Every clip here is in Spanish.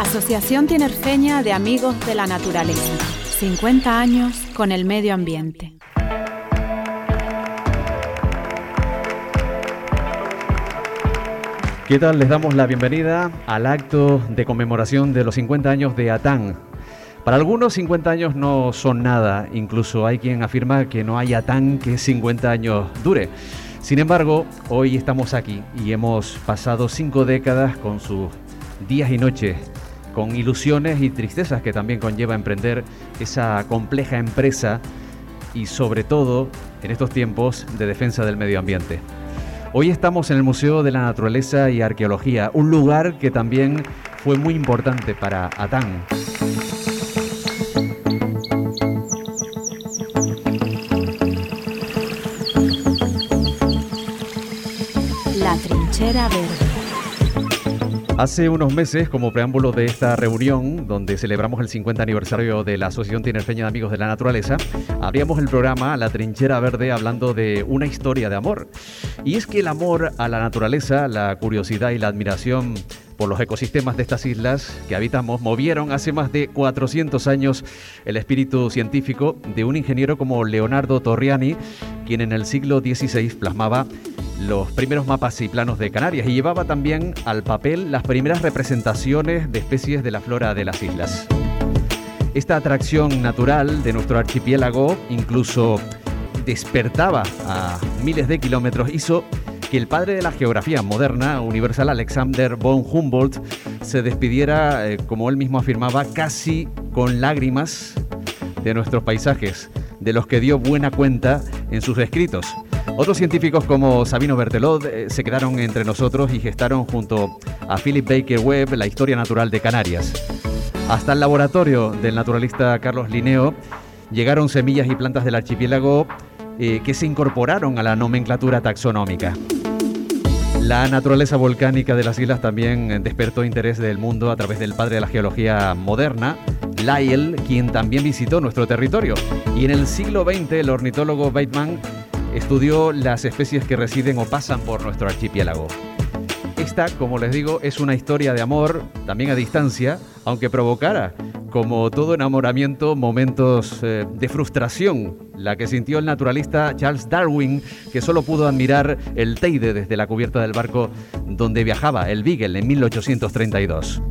Asociación Tinerfeña de Amigos de la Naturaleza. 50 años con el medio ambiente. ¿Qué tal? Les damos la bienvenida al acto de conmemoración de los 50 años de Atán. Para algunos 50 años no son nada, incluso hay quien afirma que no hay Atán que 50 años dure. Sin embargo, hoy estamos aquí y hemos pasado cinco décadas con sus días y noches con ilusiones y tristezas que también conlleva emprender esa compleja empresa y sobre todo en estos tiempos de defensa del medio ambiente. Hoy estamos en el Museo de la Naturaleza y Arqueología, un lugar que también fue muy importante para Atán. La trinchera verde. Hace unos meses, como preámbulo de esta reunión, donde celebramos el 50 aniversario de la Asociación Tinerfeña de Amigos de la Naturaleza, abríamos el programa La Trinchera Verde hablando de una historia de amor. Y es que el amor a la naturaleza, la curiosidad y la admiración por los ecosistemas de estas islas que habitamos movieron hace más de 400 años el espíritu científico de un ingeniero como Leonardo Torriani, quien en el siglo XVI plasmaba los primeros mapas y planos de Canarias y llevaba también al papel las primeras representaciones de especies de la flora de las islas. Esta atracción natural de nuestro archipiélago incluso despertaba a miles de kilómetros, hizo que el padre de la geografía moderna, universal Alexander von Humboldt, se despidiera, eh, como él mismo afirmaba, casi con lágrimas de nuestros paisajes, de los que dio buena cuenta en sus escritos. Otros científicos como Sabino Bertelot eh, se quedaron entre nosotros y gestaron junto a Philip Baker Webb la historia natural de Canarias. Hasta el laboratorio del naturalista Carlos Linneo llegaron semillas y plantas del archipiélago eh, que se incorporaron a la nomenclatura taxonómica. La naturaleza volcánica de las islas también despertó interés del mundo a través del padre de la geología moderna, Lyell, quien también visitó nuestro territorio. Y en el siglo XX el ornitólogo Bateman estudió las especies que residen o pasan por nuestro archipiélago. Esta, como les digo, es una historia de amor, también a distancia, aunque provocara, como todo enamoramiento, momentos eh, de frustración, la que sintió el naturalista Charles Darwin, que solo pudo admirar el Teide desde la cubierta del barco donde viajaba el Beagle en 1832.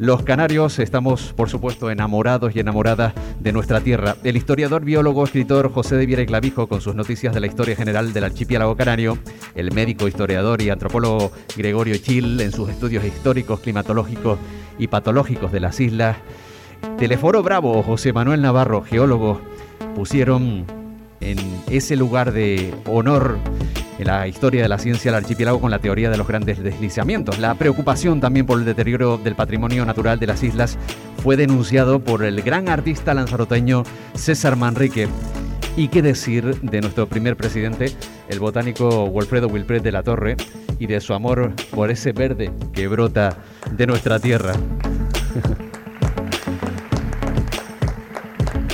Los canarios estamos, por supuesto, enamorados y enamoradas de nuestra tierra. El historiador, biólogo, escritor José de Viera y Clavijo, con sus noticias de la historia general del archipiélago canario, el médico, historiador y antropólogo Gregorio Chil, en sus estudios históricos, climatológicos y patológicos de las islas, Teleforo Bravo, José Manuel Navarro, geólogo, pusieron en ese lugar de honor en la historia de la ciencia del archipiélago con la teoría de los grandes deslizamientos. La preocupación también por el deterioro del patrimonio natural de las islas fue denunciado por el gran artista lanzaroteño César Manrique. ¿Y qué decir de nuestro primer presidente, el botánico Wilfredo Wilfred de la Torre, y de su amor por ese verde que brota de nuestra tierra?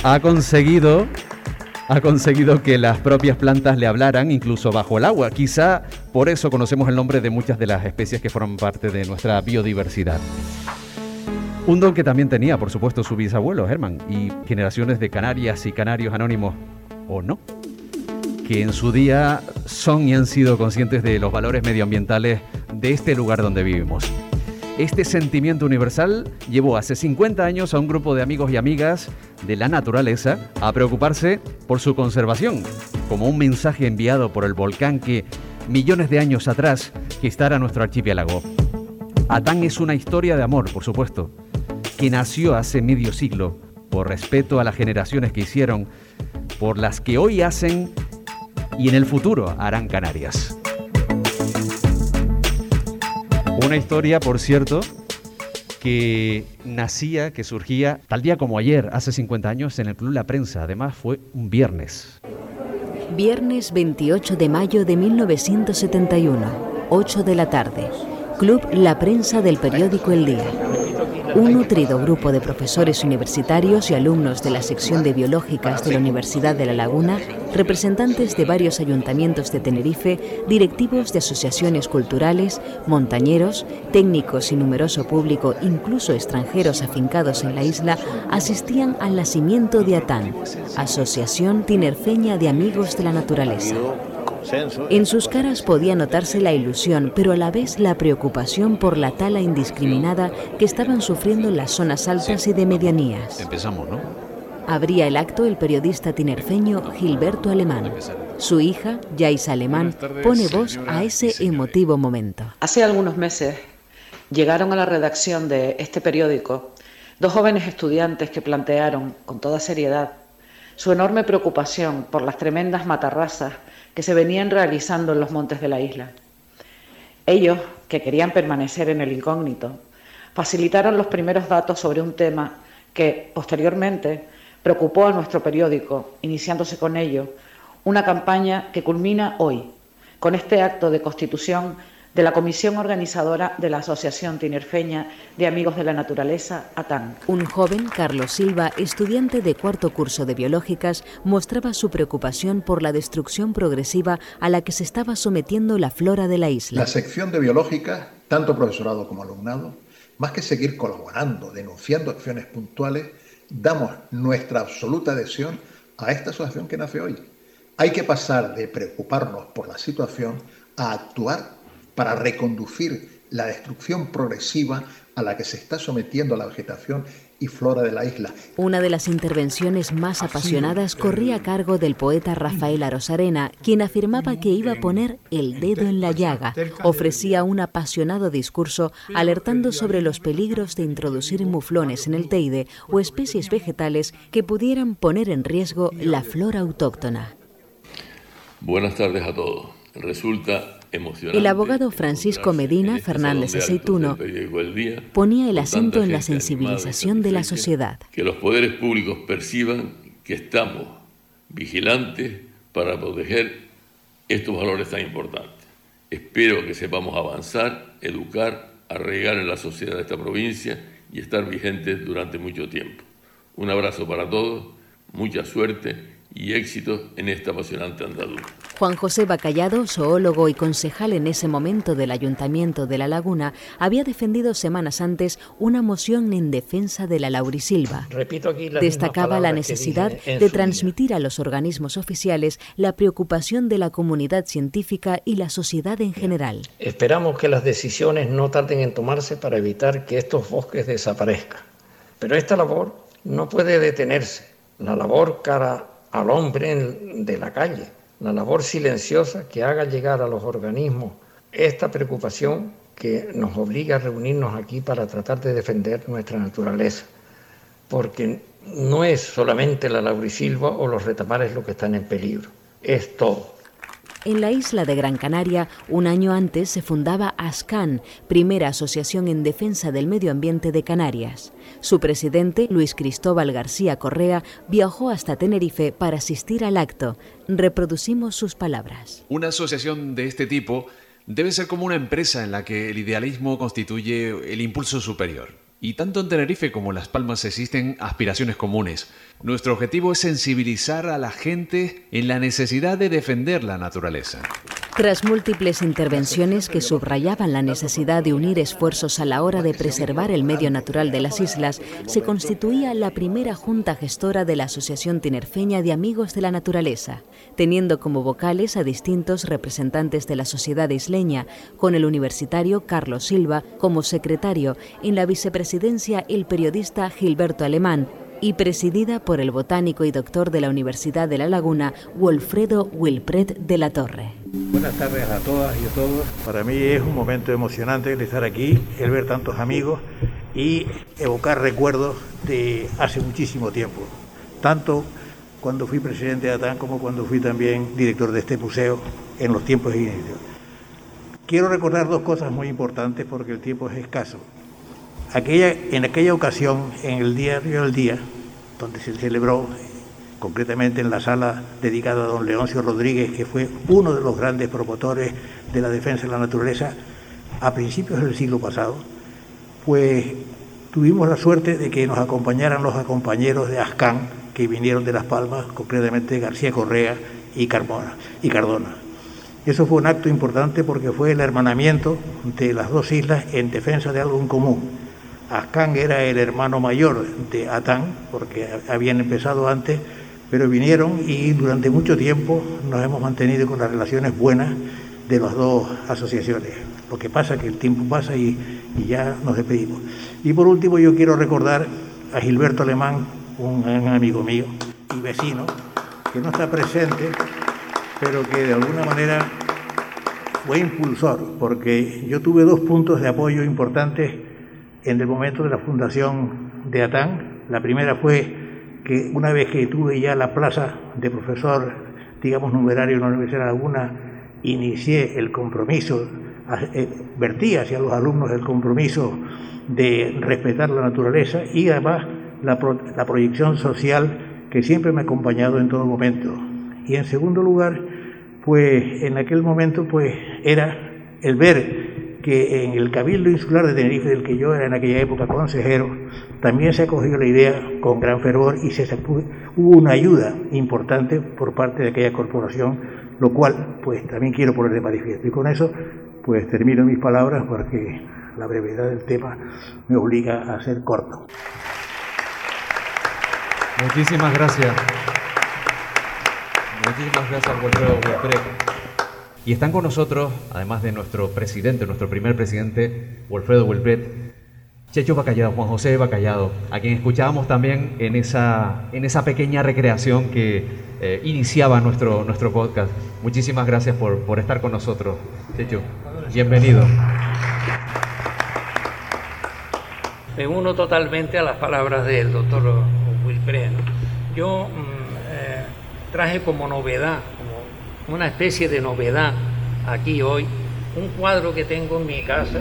ha conseguido ha conseguido que las propias plantas le hablaran incluso bajo el agua. Quizá por eso conocemos el nombre de muchas de las especies que forman parte de nuestra biodiversidad. Un don que también tenía, por supuesto, su bisabuelo, Herman, y generaciones de canarias y canarios anónimos, o no, que en su día son y han sido conscientes de los valores medioambientales de este lugar donde vivimos. Este sentimiento universal llevó hace 50 años a un grupo de amigos y amigas de la naturaleza a preocuparse por su conservación, como un mensaje enviado por el volcán que millones de años atrás gestara nuestro archipiélago. Atán es una historia de amor, por supuesto, que nació hace medio siglo por respeto a las generaciones que hicieron, por las que hoy hacen y en el futuro harán Canarias. Una historia, por cierto, que nacía, que surgía tal día como ayer, hace 50 años, en el Club La Prensa. Además, fue un viernes. Viernes 28 de mayo de 1971, 8 de la tarde. Club La Prensa del periódico El Día. Un nutrido grupo de profesores universitarios y alumnos de la sección de biológicas de la Universidad de La Laguna, representantes de varios ayuntamientos de Tenerife, directivos de asociaciones culturales, montañeros, técnicos y numeroso público, incluso extranjeros afincados en la isla, asistían al nacimiento de ATAN, Asociación Tinerfeña de Amigos de la Naturaleza. En sus caras podía notarse la ilusión, pero a la vez la preocupación por la tala indiscriminada que estaban sufriendo las zonas altas y de medianías. Empezamos, ¿no? Abría el acto el periodista tinerfeño Gilberto Alemán. Su hija, Yais Alemán, pone voz a ese emotivo momento. Hace algunos meses llegaron a la redacción de este periódico dos jóvenes estudiantes que plantearon, con toda seriedad, su enorme preocupación por las tremendas matarrasas que se venían realizando en los montes de la isla. Ellos, que querían permanecer en el incógnito, facilitaron los primeros datos sobre un tema que, posteriormente, preocupó a nuestro periódico, iniciándose con ello una campaña que culmina hoy, con este acto de constitución de la comisión organizadora de la Asociación Tinerfeña de Amigos de la Naturaleza, ATAN. Un joven, Carlos Silva, estudiante de cuarto curso de biológicas, mostraba su preocupación por la destrucción progresiva a la que se estaba sometiendo la flora de la isla. La sección de biológicas, tanto profesorado como alumnado, más que seguir colaborando, denunciando acciones puntuales, damos nuestra absoluta adhesión a esta asociación que nace hoy. Hay que pasar de preocuparnos por la situación a actuar para reconducir la destrucción progresiva a la que se está sometiendo la vegetación y flora de la isla. Una de las intervenciones más apasionadas corría a cargo del poeta Rafael Arosarena, quien afirmaba que iba a poner el dedo en la llaga. Ofrecía un apasionado discurso alertando sobre los peligros de introducir muflones en el Teide o especies vegetales que pudieran poner en riesgo la flora autóctona. Buenas tardes a todos. Resulta el abogado Francisco Medina Fernández Aceituno ponía el acento en la sensibilización de la sociedad. Que los poderes públicos perciban que estamos vigilantes para proteger estos valores tan importantes. Espero que sepamos avanzar, educar, arraigar en la sociedad de esta provincia y estar vigentes durante mucho tiempo. Un abrazo para todos, mucha suerte y éxito en esta apasionante andadura. Juan José Bacallado, zoólogo y concejal en ese momento del Ayuntamiento de La Laguna, había defendido semanas antes una moción en defensa de la laurisilva. Repito aquí Destacaba la necesidad de transmitir a los organismos oficiales la preocupación de la comunidad científica y la sociedad en general. Esperamos que las decisiones no tarden en tomarse para evitar que estos bosques desaparezcan. Pero esta labor no puede detenerse. La labor cara al hombre de la calle, la labor silenciosa que haga llegar a los organismos esta preocupación que nos obliga a reunirnos aquí para tratar de defender nuestra naturaleza, porque no es solamente la laurisilva o los retamares lo que están en peligro, es todo. En la isla de Gran Canaria, un año antes se fundaba ASCAN, primera asociación en defensa del medio ambiente de Canarias. Su presidente, Luis Cristóbal García Correa, viajó hasta Tenerife para asistir al acto. Reproducimos sus palabras. Una asociación de este tipo debe ser como una empresa en la que el idealismo constituye el impulso superior. Y tanto en Tenerife como en Las Palmas existen aspiraciones comunes. Nuestro objetivo es sensibilizar a la gente en la necesidad de defender la naturaleza. Tras múltiples intervenciones que subrayaban la necesidad de unir esfuerzos a la hora de preservar el medio natural de las islas, se constituía la primera junta gestora de la Asociación Tinerfeña de Amigos de la Naturaleza, teniendo como vocales a distintos representantes de la sociedad isleña, con el universitario Carlos Silva como secretario, en la vicepresidencia el periodista Gilberto Alemán, y presidida por el botánico y doctor de la Universidad de La Laguna, Wolfredo Wilpret de la Torre. Buenas tardes a todas y a todos. Para mí es un momento emocionante el estar aquí, el ver tantos amigos y evocar recuerdos de hace muchísimo tiempo, tanto cuando fui presidente de ATAN como cuando fui también director de este museo en los tiempos de. Quiero recordar dos cosas muy importantes porque el tiempo es escaso. Aquella, en aquella ocasión, en el diario El Día, donde se celebró concretamente en la sala dedicada a don Leoncio Rodríguez, que fue uno de los grandes promotores de la defensa de la naturaleza a principios del siglo pasado, pues tuvimos la suerte de que nos acompañaran los compañeros de Ascán, que vinieron de Las Palmas, concretamente García Correa y, Carmona, y Cardona. Eso fue un acto importante porque fue el hermanamiento de las dos islas en defensa de algo en común. Ascán era el hermano mayor de Atán, porque habían empezado antes, pero vinieron y durante mucho tiempo nos hemos mantenido con las relaciones buenas de las dos asociaciones. Lo que pasa es que el tiempo pasa y, ya nos despedimos. Y por último yo quiero recordar a Gilberto Alemán, un, amigo mío y vecino, que no está presente, pero que de alguna manera fue impulsor, porque yo tuve dos puntos de apoyo importantes en el momento de la fundación de ATAN. La primera fue que una vez que tuve ya la plaza de profesor, digamos, numerario en la Universidad de Laguna, inicié el compromiso, eh, vertí hacia los alumnos el compromiso de respetar la naturaleza y además la, la proyección social que siempre me ha acompañado en todo momento. Y en segundo lugar, pues en aquel momento pues era el ver que en el Cabildo Insular de Tenerife, del que yo era en aquella época consejero, también se acogió la idea con gran fervor y se, hubo una ayuda importante por parte de aquella corporación, lo cual pues también quiero poner de manifiesto. Y con eso pues termino mis palabras porque la brevedad del tema me obliga a ser corto. Muchísimas gracias. Muchísimas gracias, Wilfredo y están con nosotros, además de nuestro presidente, nuestro primer presidente, Wilfredo Wilbret, Checho Bacallado, Juan José Bacallado, a quien escuchábamos también en esa, en esa pequeña recreación que eh, iniciaba nuestro, nuestro podcast. Muchísimas gracias por, por estar con nosotros, Checho. Bienvenido. Me uno totalmente a las palabras del doctor Wilfredo. Yo mm, eh, traje como novedad una especie de novedad aquí hoy, un cuadro que tengo en mi casa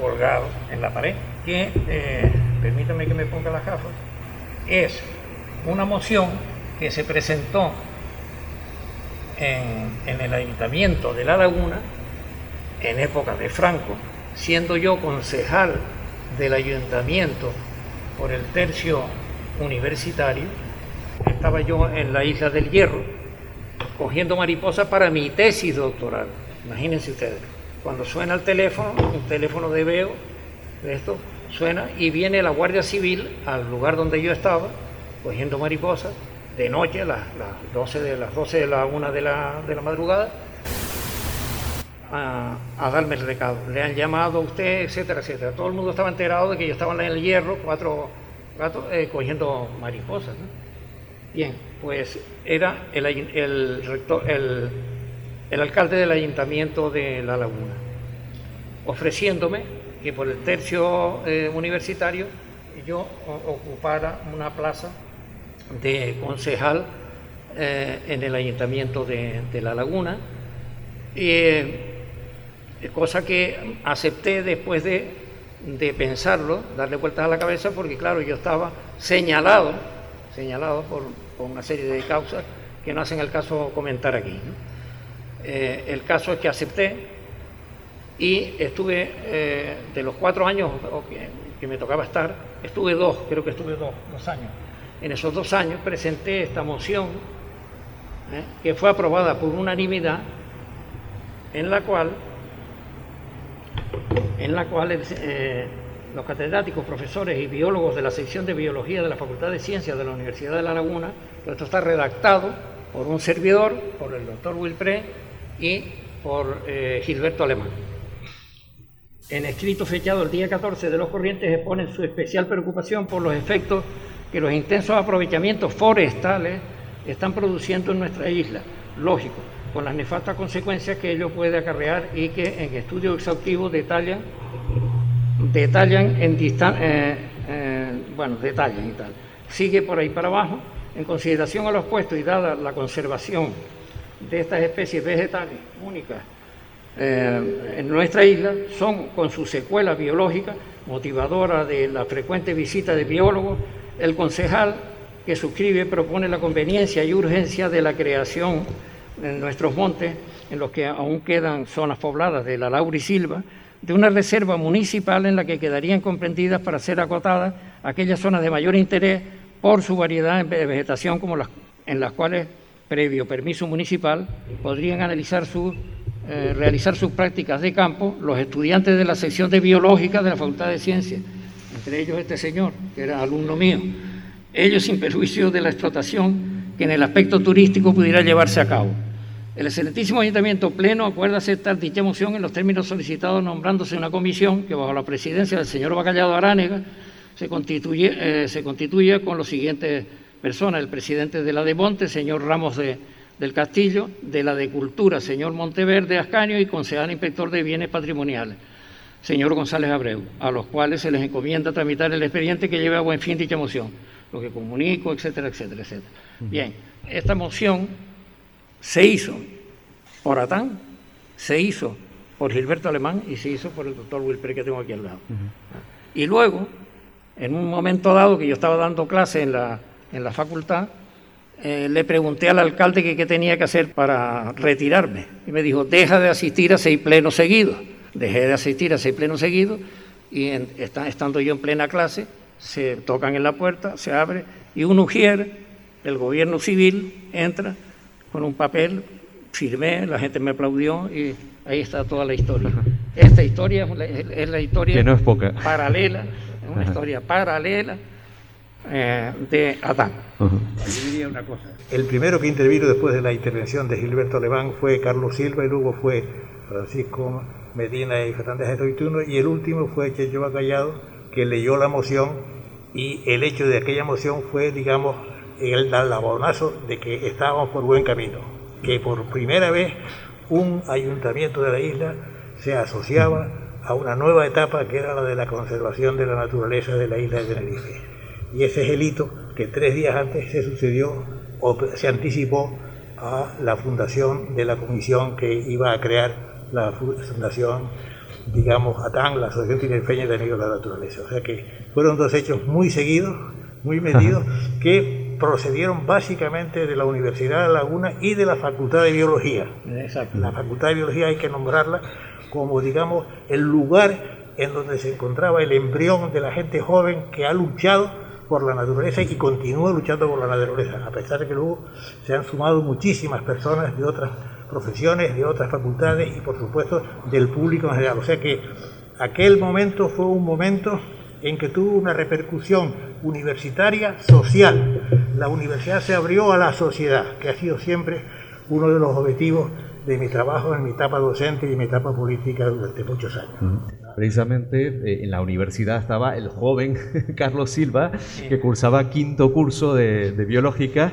colgado en la pared, que, eh, permítame que me ponga las gafas, es una moción que se presentó en, en el ayuntamiento de La Laguna en época de Franco, siendo yo concejal del ayuntamiento por el tercio universitario, estaba yo en la isla del Hierro, cogiendo mariposas para mi tesis doctoral. Imagínense ustedes, cuando suena el teléfono, un teléfono de veo, esto, suena y viene la Guardia Civil al lugar donde yo estaba, cogiendo mariposas, de noche, a las, 12 de las 12 de la 1 de la, de la madrugada, a, darme el recado. Le han llamado a usted, etcétera, etcétera. Todo el mundo estaba enterado de que yo estaba en el hierro, cuatro gatos, eh, cogiendo mariposas. Bien, pues era el, el, el, alcalde del ayuntamiento de La Laguna, ofreciéndome que por el tercio eh, universitario yo ocupara una plaza de concejal eh, en el ayuntamiento de, La Laguna, eh, cosa que acepté después de, de pensarlo, darle vueltas a la cabeza, porque claro, yo estaba señalado, señalado por, con una serie de causas que no hacen el caso comentar aquí. Eh, el caso es que acepté y estuve, eh, de los cuatro años que, me tocaba estar, estuve dos, creo que estuve dos, dos años. En esos dos años presenté esta moción ¿eh? que fue aprobada por unanimidad, en la cual, en la cual los catedráticos, profesores y biólogos de la sección de biología de la Facultad de Ciencias de la Universidad de La Laguna, esto está redactado por un servidor, por el doctor Wilpré y por eh, Gilberto Alemán. En escrito fechado el día 14 de los corrientes exponen su especial preocupación por los efectos que los intensos aprovechamientos forestales están produciendo en nuestra isla. Lógico, con las nefastas consecuencias que ello puede acarrear y que en estudios exhaustivos detallan detallan en eh, eh, bueno, detallan y tal. Sigue por ahí para abajo, en consideración a los puestos y dada la conservación de estas especies vegetales únicas eh, en nuestra isla, son con su secuela biológica, motivadora de la frecuente visita de biólogos, el concejal que suscribe propone la conveniencia y urgencia de la creación en nuestros montes, en los que aún quedan zonas pobladas de la laurisilva, de una reserva municipal en la que quedarían comprendidas para ser acotadas aquellas zonas de mayor interés por su variedad de vegetación como las en las cuales, previo permiso municipal, podrían analizar su, eh, realizar sus prácticas de campo los estudiantes de la sección de biológica de la Facultad de Ciencias, entre ellos este señor, que era alumno mío, ellos sin perjuicio de la explotación que en el aspecto turístico pudiera llevarse a cabo. El excelentísimo Ayuntamiento Pleno acuerda aceptar dicha moción en los términos solicitados nombrándose una comisión que bajo la presidencia del señor Bacallado Aránega se constituye, eh, se constituye con los siguientes personas, el presidente de la de Monte, señor Ramos de, del Castillo, de la de Cultura, señor Monteverde Ascaño y concejal inspector de bienes patrimoniales, señor González Abreu, a los cuales se les encomienda tramitar el expediente que lleve a buen fin dicha moción, lo que comunico, etcétera, etcétera, etcétera. Bien, esta moción se hizo por Atán, se hizo por Gilberto Alemán y se hizo por el doctor Wilper que tengo aquí al lado. Y luego, en un momento dado que yo estaba dando clase en la, en la facultad, eh, le pregunté al alcalde qué tenía que hacer para retirarme. Y me dijo, deja de asistir a seis plenos seguidos. Dejé de asistir a seis plenos seguidos y estando yo en plena clase, se tocan en la puerta, se abre y un ujier del gobierno civil entra con un papel, firmé, la gente me aplaudió y ahí está toda la historia. Esta historia es la, historia que no es poca. paralela, es una historia paralela eh, de Adán. diría una cosa. El primero que intervino después de la intervención de Gilberto Alemán fue Carlos Silva y luego fue Francisco Medina y Fernández de y el último fue Checho Bacallado que leyó la moción y el hecho de aquella moción fue, digamos, el labonazo de que estábamos por buen camino, que por primera vez un ayuntamiento de la isla se asociaba a una nueva etapa que era la de la conservación de la naturaleza de la isla de Tenerife. Y ese es el hito que tres días antes se sucedió o se anticipó a la fundación de la comisión que iba a crear la fundación, digamos, ATAN, la Asociación Tinerfeña de Amigos de la Naturaleza. O sea que fueron dos hechos muy seguidos, muy medidos, que procedieron básicamente de la Universidad de Laguna y de la Facultad de Biología. La Facultad de Biología hay que nombrarla como, digamos, el lugar en donde se encontraba el embrión de la gente joven que ha luchado por la naturaleza y continúa luchando por la naturaleza, a pesar de que luego se han sumado muchísimas personas de otras profesiones, de otras facultades y por supuesto del público en general. O sea que aquel momento fue un momento en que tuvo una repercusión universitaria social. La universidad se abrió a la sociedad, que ha sido siempre uno de los objetivos de mi trabajo en mi etapa docente y en mi etapa política durante muchos años. Precisamente eh, en la universidad estaba el joven Carlos Silva, que cursaba quinto curso de, de biológica.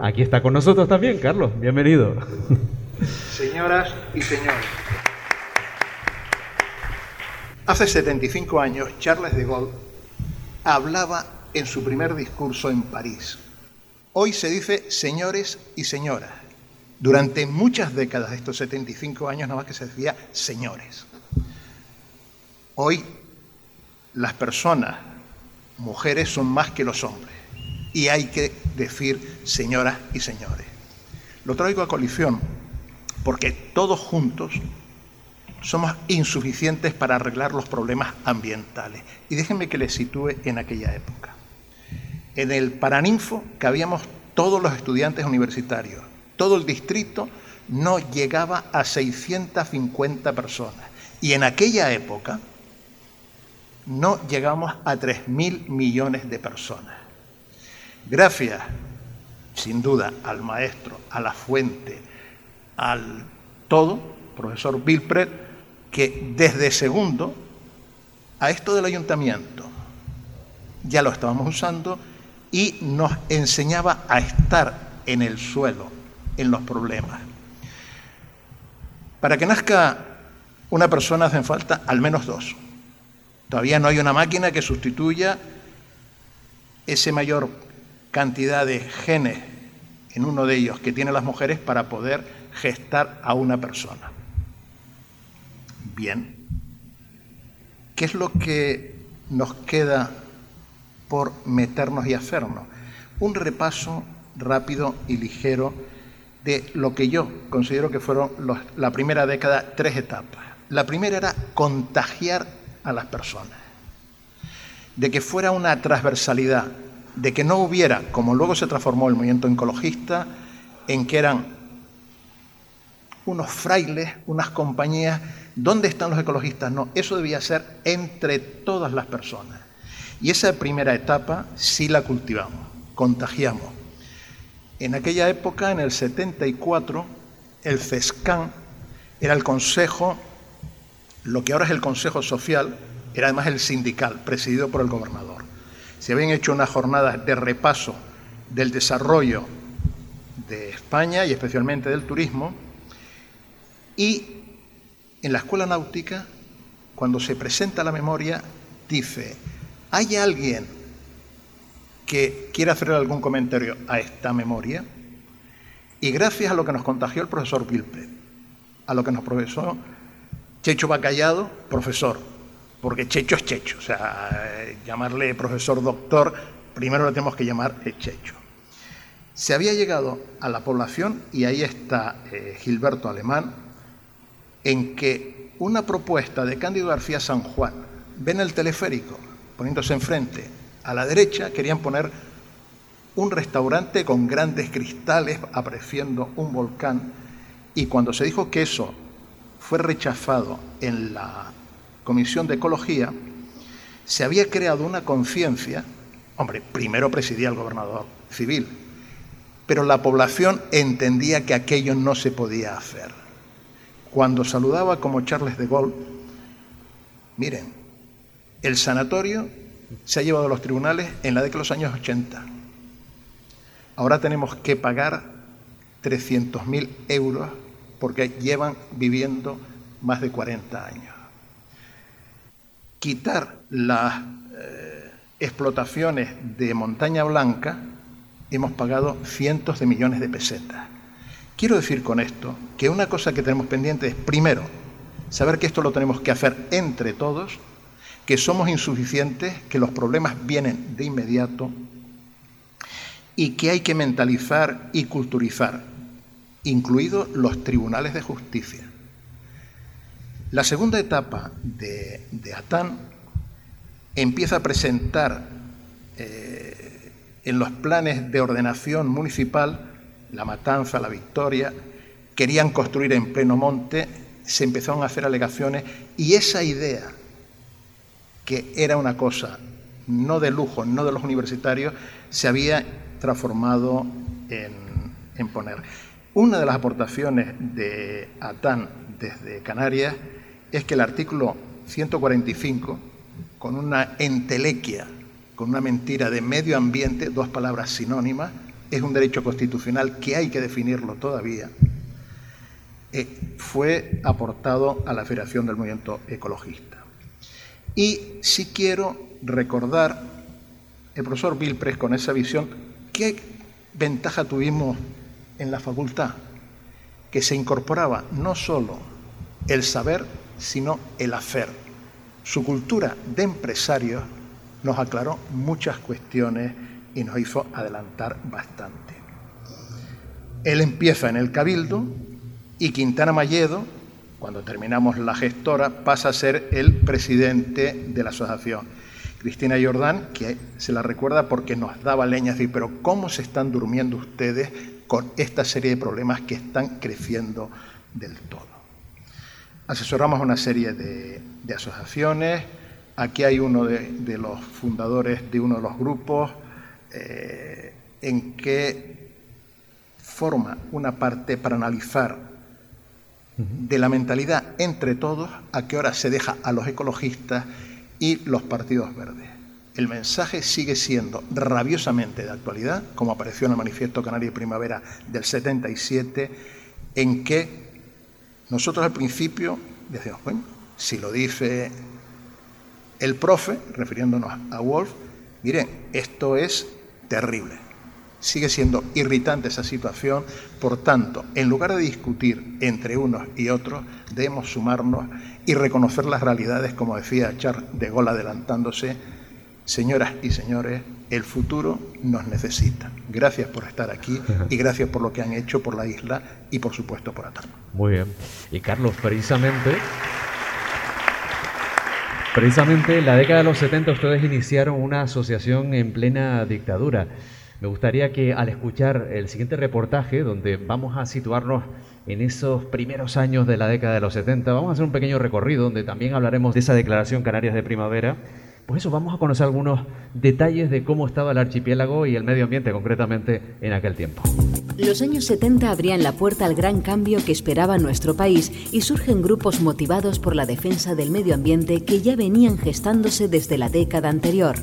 Aquí está con nosotros también, Carlos, bienvenido. Señoras y señores, Hace 75 años, Charles de Gaulle hablaba en su primer discurso en París. Hoy se dice señores y señoras. Durante muchas décadas de estos 75 años nada más que se decía señores. Hoy las personas, mujeres, son más que los hombres y hay que decir señoras y señores. Lo traigo a colisión porque todos juntos somos insuficientes para arreglar los problemas ambientales. Y déjenme que les sitúe en aquella época. En el Paraninfo cabíamos todos los estudiantes universitarios. Todo el distrito no llegaba a 650 personas. Y en aquella época no llegamos a 3.000 millones de personas. Gracias, sin duda, al maestro, a la fuente, al todo, profesor Wilpret, que desde segundo a esto del ayuntamiento ya lo estábamos usando y nos enseñaba a estar en el suelo, en los problemas. Para que nazca una persona hacen falta al menos dos. Todavía no hay una máquina que sustituya esa mayor cantidad de genes en uno de ellos que tienen las mujeres para poder gestar a una persona. Bien. ¿Qué es lo que nos queda por meternos y hacernos? Un repaso rápido y ligero de lo que yo considero que fueron la primera década, tres etapas. La primera era contagiar a las personas, de que fuera una transversalidad, de que no hubiera, como luego se transformó el movimiento ecologista, en que eran unos frailes, unas compañías, ¿dónde están los ecologistas? No, eso debía ser entre todas las personas. Y esa primera etapa sí la cultivamos, contagiamos. En aquella época, en el 74, el CESCAN era el Consejo, lo que ahora es el Consejo Social, era además el sindical, presidido por el gobernador. Se habían hecho unas jornadas de repaso del desarrollo de España y especialmente del turismo, y en la escuela náutica, cuando se presenta la memoria, dice, ¿hay alguien que quiera hacer algún comentario a esta memoria? Y gracias a lo que nos contagió el profesor Wilpred, a lo que nos profesó Checho Bacallado, profesor, porque Checho es Checho, o sea, llamarle profesor doctor, primero lo tenemos que llamar Checho. Se había llegado a la población, y ahí está eh, Gilberto Alemán, en que una propuesta de Cándido García San Juan, ven el teleférico, poniéndose enfrente, a la derecha querían poner un restaurante con grandes cristales apreciando un volcán, y cuando se dijo que eso fue rechazado en la Comisión de Ecología, se había creado una conciencia, hombre, primero presidía el gobernador civil, pero la población entendía que aquello no se podía hacer. Cuando saludaba como Charles de Gaulle, miren, el sanatorio se ha llevado a los tribunales en la década de los años 80. Ahora tenemos que pagar 300.000 euros porque llevan viviendo más de 40 años quitar las eh, explotaciones de Montaña Blanca, hemos pagado cientos de millones de pesetas. Quiero decir con esto que una cosa que tenemos pendiente es, primero, saber que esto lo tenemos que hacer entre todos, que somos insuficientes, que los problemas vienen de inmediato y que hay que mentalizar y culturizar, incluidos los tribunales de justicia. La segunda etapa de, Atán empieza a presentar eh, en los planes de ordenación municipal la matanza, la victoria, querían construir en pleno monte, se empezaron a hacer alegaciones y esa idea, que era una cosa no de lujo, no de los universitarios, se había transformado en, en poner. Una de las aportaciones de Atán desde Canarias es que el artículo 145, con una entelequia, con una mentira de medio ambiente, dos palabras sinónimas, es un derecho constitucional que hay que definirlo todavía, eh, fue aportado a la Federación del Movimiento Ecologista. Y si quiero recordar, el profesor Vilpres con esa visión, ¿qué ventaja tuvimos en la facultad? Que se incorporaba no solo el saber, sino el hacer. Su cultura de empresario nos aclaró muchas cuestiones y nos hizo adelantar bastante. Él empieza en el Cabildo y Quintana Malledo, cuando terminamos la gestora, pasa a ser el presidente de la asociación. Cristina Jordán, que se la recuerda porque nos daba leñas, y pero ¿cómo se están durmiendo ustedes con esta serie de problemas que están creciendo del todo? asesoramos una serie de, asociaciones. Aquí hay uno de, los fundadores de uno de los grupos eh, en que forma una parte para analizar de la mentalidad entre todos a qué hora se deja a los ecologistas y los partidos verdes. El mensaje sigue siendo rabiosamente de actualidad, como apareció en el Manifiesto Canario Primavera del 77, en que nosotros al principio decíamos, bueno, si lo dice el profe, refiriéndonos a Wolf, miren, esto es terrible. Sigue siendo irritante esa situación, por tanto, en lugar de discutir entre unos y otros, debemos sumarnos y reconocer las realidades, como decía Charles de Gaulle adelantándose, señoras y señores, el futuro nos necesita. Gracias por estar aquí y gracias por lo que han hecho por la isla y por supuesto por Atarno. Muy bien. Y Carlos, precisamente Precisamente en la década de los 70 ustedes iniciaron una asociación en plena dictadura. Me gustaría que al escuchar el siguiente reportaje, donde vamos a situarnos en esos primeros años de la década de los 70, vamos a hacer un pequeño recorrido donde también hablaremos de esa declaración Canarias de Primavera. Pues eso, vamos a conocer algunos detalles de cómo estaba el archipiélago y el medio ambiente concretamente en aquel tiempo. Los años 70 abrían la puerta al gran cambio que esperaba nuestro país y surgen grupos motivados por la defensa del medio ambiente que ya venían gestándose desde la década anterior.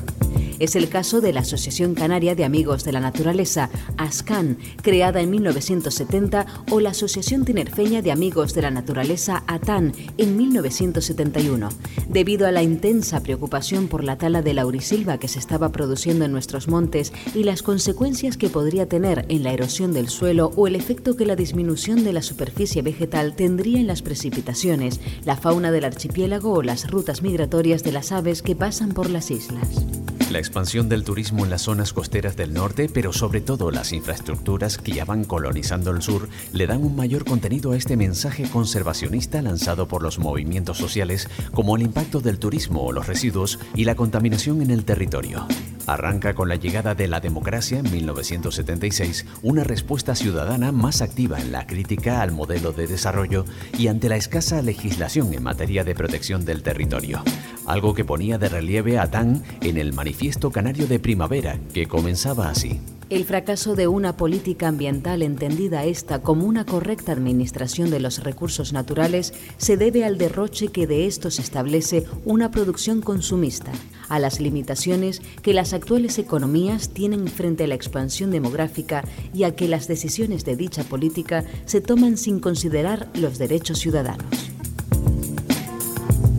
Es el caso de la Asociación Canaria de Amigos de la Naturaleza, ASCAN, creada en 1970, o la Asociación Tinerfeña de Amigos de la Naturaleza, ATAN, en 1971. Debido a la intensa preocupación por la tala de laurisilva que se estaba produciendo en nuestros montes y las consecuencias que podría tener en la erosión del suelo o el efecto que la disminución de la superficie vegetal tendría en las precipitaciones, la fauna del archipiélago o las rutas migratorias de las aves que pasan por las islas. La expansión del turismo en las zonas costeras del norte, pero sobre todo las infraestructuras que ya van colonizando el sur, le dan un mayor contenido a este mensaje conservacionista lanzado por los movimientos sociales, como el impacto del turismo o los residuos y la contaminación en el territorio. Arranca con la llegada de la democracia en 1976, una respuesta ciudadana más activa en la crítica al modelo de desarrollo y ante la escasa legislación en materia de protección del territorio, algo que ponía de relieve a TAN en el Manifiesto Canario de Primavera, que comenzaba así. El fracaso de una política ambiental entendida esta como una correcta administración de los recursos naturales se debe al derroche que de estos establece una producción consumista, a las limitaciones que las actuales economías tienen frente a la expansión demográfica y a que las decisiones de dicha política se toman sin considerar los derechos ciudadanos.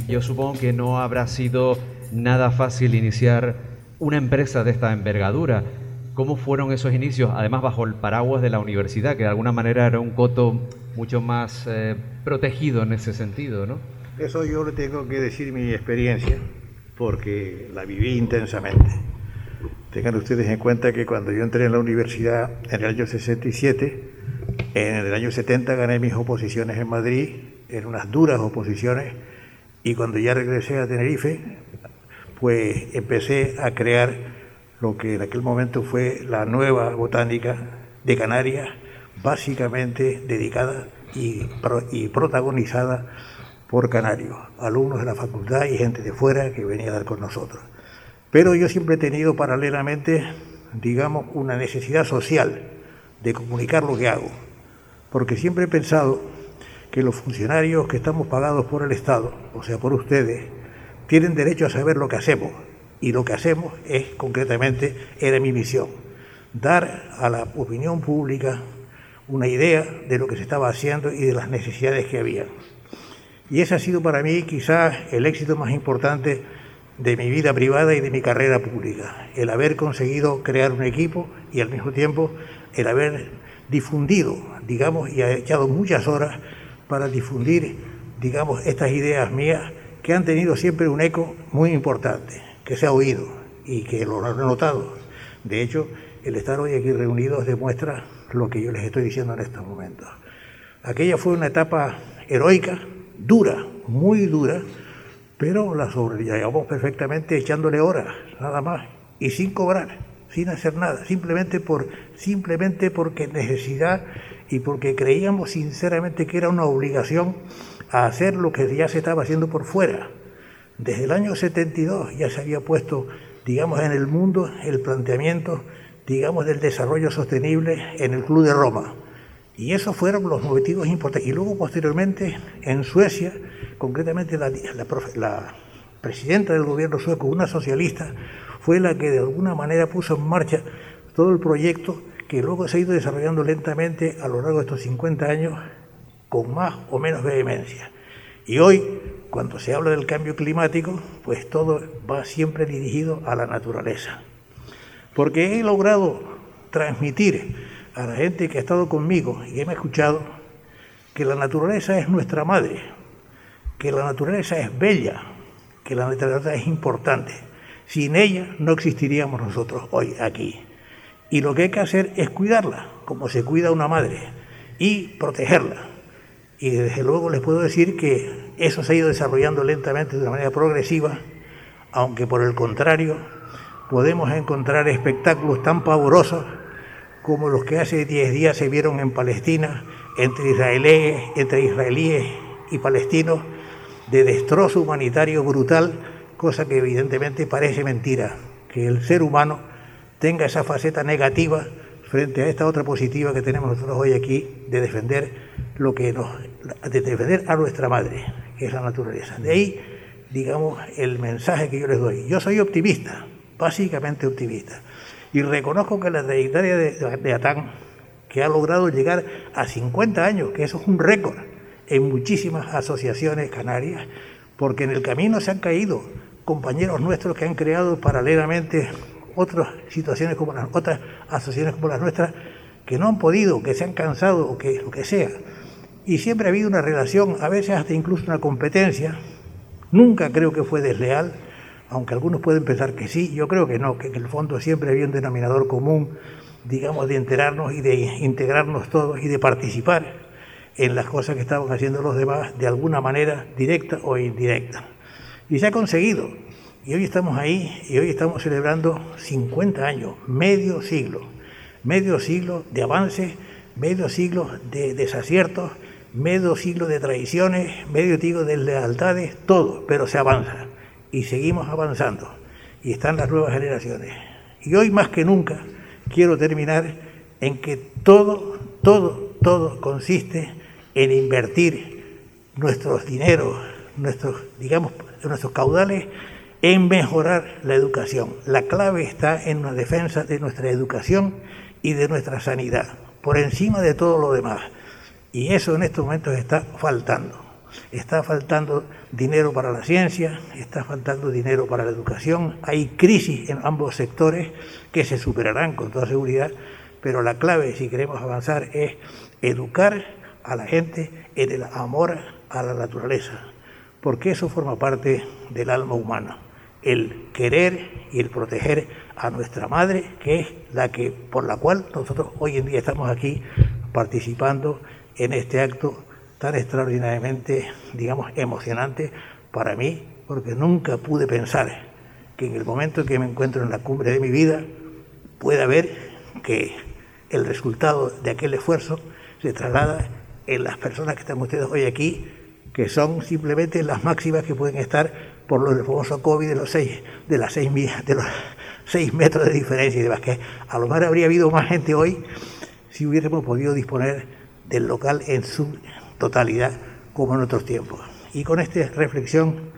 Yo supongo que no habrá sido nada fácil iniciar una empresa de esta envergadura ¿Cómo fueron esos inicios? Además, bajo el paraguas de la universidad, que de alguna manera era un coto mucho más eh, protegido en ese sentido, ¿no? Eso yo le tengo que decir mi experiencia, porque la viví intensamente. Tengan ustedes en cuenta que cuando yo entré en la universidad en el año 67, en el año 70 gané mis oposiciones en Madrid, en unas duras oposiciones, y cuando ya regresé a Tenerife, pues empecé a crear lo que en aquel momento fue la nueva botánica de Canarias, básicamente dedicada y, protagonizada por canarios, alumnos de la facultad y gente de fuera que venía a dar con nosotros. Pero yo siempre he tenido paralelamente, digamos, una necesidad social de comunicar lo que hago, porque siempre he pensado que los funcionarios que estamos pagados por el Estado, o sea, por ustedes, tienen derecho a saber lo que hacemos, y lo que hacemos es, concretamente, era mi misión, dar a la opinión pública una idea de lo que se estaba haciendo y de las necesidades que había. Y ese ha sido para mí quizás el éxito más importante de mi vida privada y de mi carrera pública, el haber conseguido crear un equipo y al mismo tiempo el haber difundido, digamos, y ha echado muchas horas para difundir, digamos, estas ideas mías que han tenido siempre un eco muy importante que se ha oído y que lo han notado. De hecho, el estar hoy aquí reunidos demuestra lo que yo les estoy diciendo en estos momentos. Aquella fue una etapa heroica, dura, muy dura, pero la sobrellevamos perfectamente echándole horas, nada más, y sin cobrar, sin hacer nada, simplemente, por, simplemente porque necesidad y porque creíamos sinceramente que era una obligación a hacer lo que ya se estaba haciendo por fuera. Desde el año 72 ya se había puesto, digamos, en el mundo el planteamiento, digamos, del desarrollo sostenible en el Club de Roma. Y esos fueron los motivos importantes. Y luego, posteriormente, en Suecia, concretamente la, la presidenta del gobierno sueco, una socialista, fue la que de alguna manera puso en marcha todo el proyecto que luego se ha ido desarrollando lentamente a lo largo de estos 50 años con más o menos vehemencia. Y hoy cuando se habla del cambio climático, pues todo va siempre dirigido a la naturaleza. Porque he logrado transmitir a la gente que ha estado conmigo y que me ha escuchado que la naturaleza es nuestra madre, que la naturaleza es bella, que la naturaleza es importante. Sin ella no existiríamos nosotros hoy aquí. Y lo que hay que hacer es cuidarla, como se cuida una madre, y protegerla. Y desde luego les puedo decir que eso se ha ido desarrollando lentamente de una manera progresiva, aunque por el contrario podemos encontrar espectáculos tan pavorosos como los que hace 10 días se vieron en Palestina entre israelíes, entre israelíes y palestinos de destrozo humanitario brutal, cosa que evidentemente parece mentira, que el ser humano tenga esa faceta negativa frente a esta otra positiva que tenemos nosotros hoy aquí de defender lo que nos de defender a nuestra madre, que es la naturaleza. De ahí, digamos, el mensaje que yo les doy. Yo soy optimista, básicamente optimista, y reconozco que la trayectoria de, de Atán, que ha logrado llegar a 50 años, que eso es un récord en muchísimas asociaciones canarias, porque en el camino se han caído compañeros nuestros que han creado paralelamente otras situaciones como las otras asociaciones como las nuestras que no han podido, que se han cansado o que lo que sea. Y siempre ha habido una relación, a veces hasta incluso una competencia. Nunca creo que fue desleal, aunque algunos pueden pensar que sí, yo creo que no, que en el fondo siempre había un denominador común, digamos, de enterarnos y de integrarnos todos y de participar en las cosas que estaban haciendo los demás de alguna manera directa o indirecta. Y se ha conseguido. Y hoy estamos ahí y hoy estamos celebrando 50 años, medio siglo, medio siglo de avances, medio siglo de desaciertos, medio siglo de traiciones, medio siglo de lealtades, todo, pero se avanza y seguimos avanzando y están las nuevas generaciones. Y hoy más que nunca quiero terminar en que todo, todo, todo consiste en invertir nuestros dineros, nuestros, digamos, nuestros caudales en mejorar la educación. La clave está en la defensa de nuestra educación y de nuestra sanidad, por encima de todo lo demás. Y eso en estos momentos está faltando. Está faltando dinero para la ciencia, está faltando dinero para la educación. Hay crisis en ambos sectores que se superarán con toda seguridad, pero la clave si queremos avanzar es educar a la gente en el amor a la naturaleza, porque eso forma parte del alma humana el querer y el proteger a nuestra madre, que es la que por la cual nosotros hoy en día estamos aquí participando en este acto tan extraordinariamente, digamos, emocionante para mí, porque nunca pude pensar que en el momento en que me encuentro en la cumbre de mi vida pueda ver que el resultado de aquel esfuerzo se traslada en las personas que están ustedes hoy aquí, que son simplemente las máximas que pueden estar por lo del famoso COVID de los seis, de las seis, de los seis metros de diferencia y demás, que a lo mejor habría habido más gente hoy si hubiéramos podido disponer del local en su totalidad como en otros tiempos. Y con esta reflexión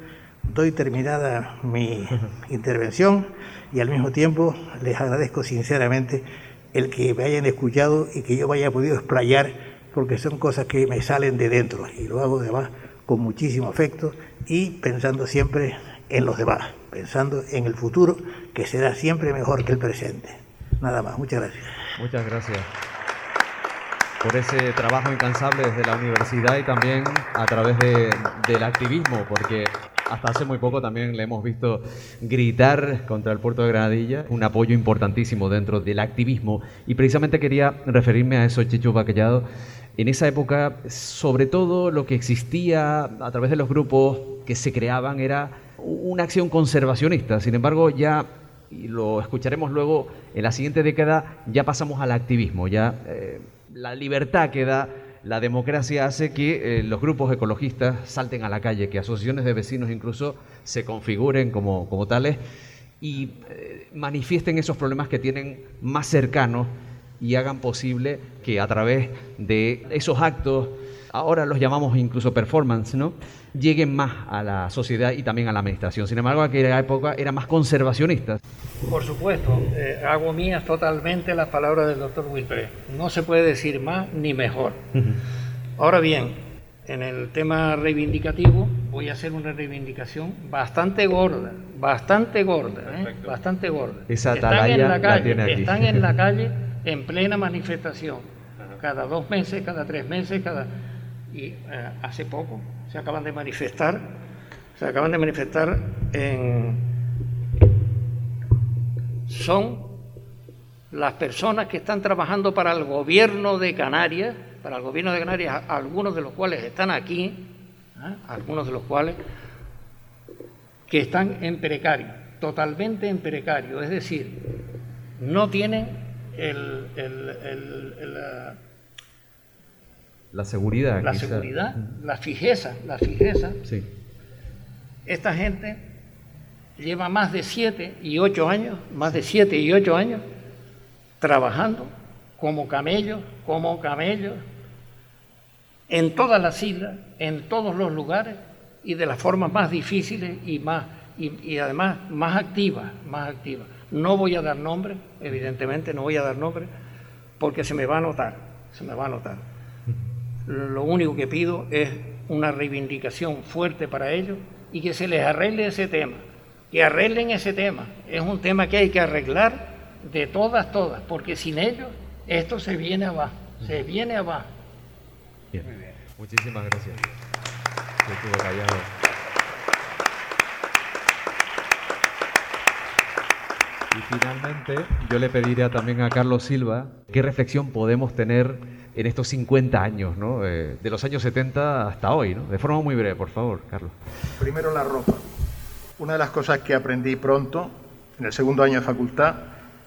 doy terminada mi intervención y al mismo tiempo les agradezco sinceramente el que me hayan escuchado y que yo me haya podido explayar porque son cosas que me salen de dentro y lo hago además con muchísimo afecto y pensando siempre en los demás, pensando en el futuro que será siempre mejor que el presente. Nada más, muchas gracias. Muchas gracias por ese trabajo incansable desde la universidad y también a través de, del activismo, porque hasta hace muy poco también le hemos visto gritar contra el puerto de Granadilla, un apoyo importantísimo dentro del activismo. Y precisamente quería referirme a eso, Chicho Baquellado, en esa época, sobre todo lo que existía a través de los grupos que se creaban era una acción conservacionista. Sin embargo, ya, y lo escucharemos luego, en la siguiente década ya pasamos al activismo. Ya eh, la libertad que da la democracia hace que eh, los grupos ecologistas salten a la calle, que asociaciones de vecinos incluso se configuren como, como tales y eh, manifiesten esos problemas que tienen más cercanos y hagan posible que a través de esos actos, ahora los llamamos incluso performance, ¿no? lleguen más a la sociedad y también a la administración. Sin embargo, aquella época era más conservacionista. Por supuesto, eh, hago mías totalmente las palabras del doctor Wilpre. No se puede decir más ni mejor. Ahora bien, en el tema reivindicativo voy a hacer una reivindicación bastante gorda, bastante gorda, ¿eh? bastante gorda. Esa están en la calle, están en la calle en plena manifestación, cada dos meses, cada tres meses, cada y eh, hace poco se acaban de manifestar, se acaban de manifestar en son las personas que están trabajando para el gobierno de Canarias, para el gobierno de Canarias, algunos de los cuales están aquí, ¿eh? algunos de los cuales que están en precario, totalmente en precario, es decir, no tienen el, la, seguridad. La seguridad, la fijeza, la fijeza. Sí. Esta gente lleva más de siete y ocho años, más de siete y ocho años trabajando como camellos, como camellos, en todas las islas, en todos los lugares y de las formas más difíciles y más y, además más activas, más activas. No voy a dar nombre, evidentemente no voy a dar nombre, porque se me va a notar, se me va a notar. Lo único que pido es una reivindicación fuerte para ellos y que se les arregle ese tema, que arreglen ese tema. Es un tema que hay que arreglar de todas, todas, porque sin ellos esto se viene abajo, se viene abajo. Bien. Muchísimas gracias. callado. Y finalmente, yo le pediría también a Carlos Silva qué reflexión podemos tener en estos 50 años, ¿no? Eh, de los años 70 hasta hoy, ¿no? De forma muy breve, por favor, Carlos. Primero la ropa. Una de las cosas que aprendí pronto, en el segundo año de facultad,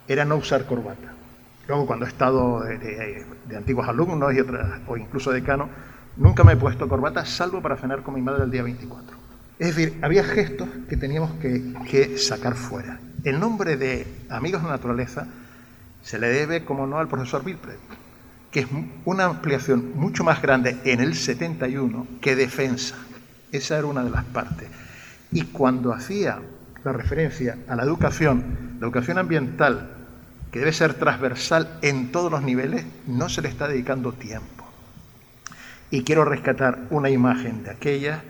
era no usar corbata. Luego, cuando he estado de, antiguos alumnos y otras, o incluso decano, nunca me he puesto corbata, salvo para cenar con mi madre el día 24. Es decir, había gestos que teníamos que, sacar fuera. El nombre de Amigos de la Naturaleza se le debe, como no, al profesor Wilpred, que es una ampliación mucho más grande en el 71 que defensa. Esa era una de las partes. Y cuando hacía la referencia a la educación, la educación ambiental, que debe ser transversal en todos los niveles, no se le está dedicando tiempo. Y quiero rescatar una imagen de aquella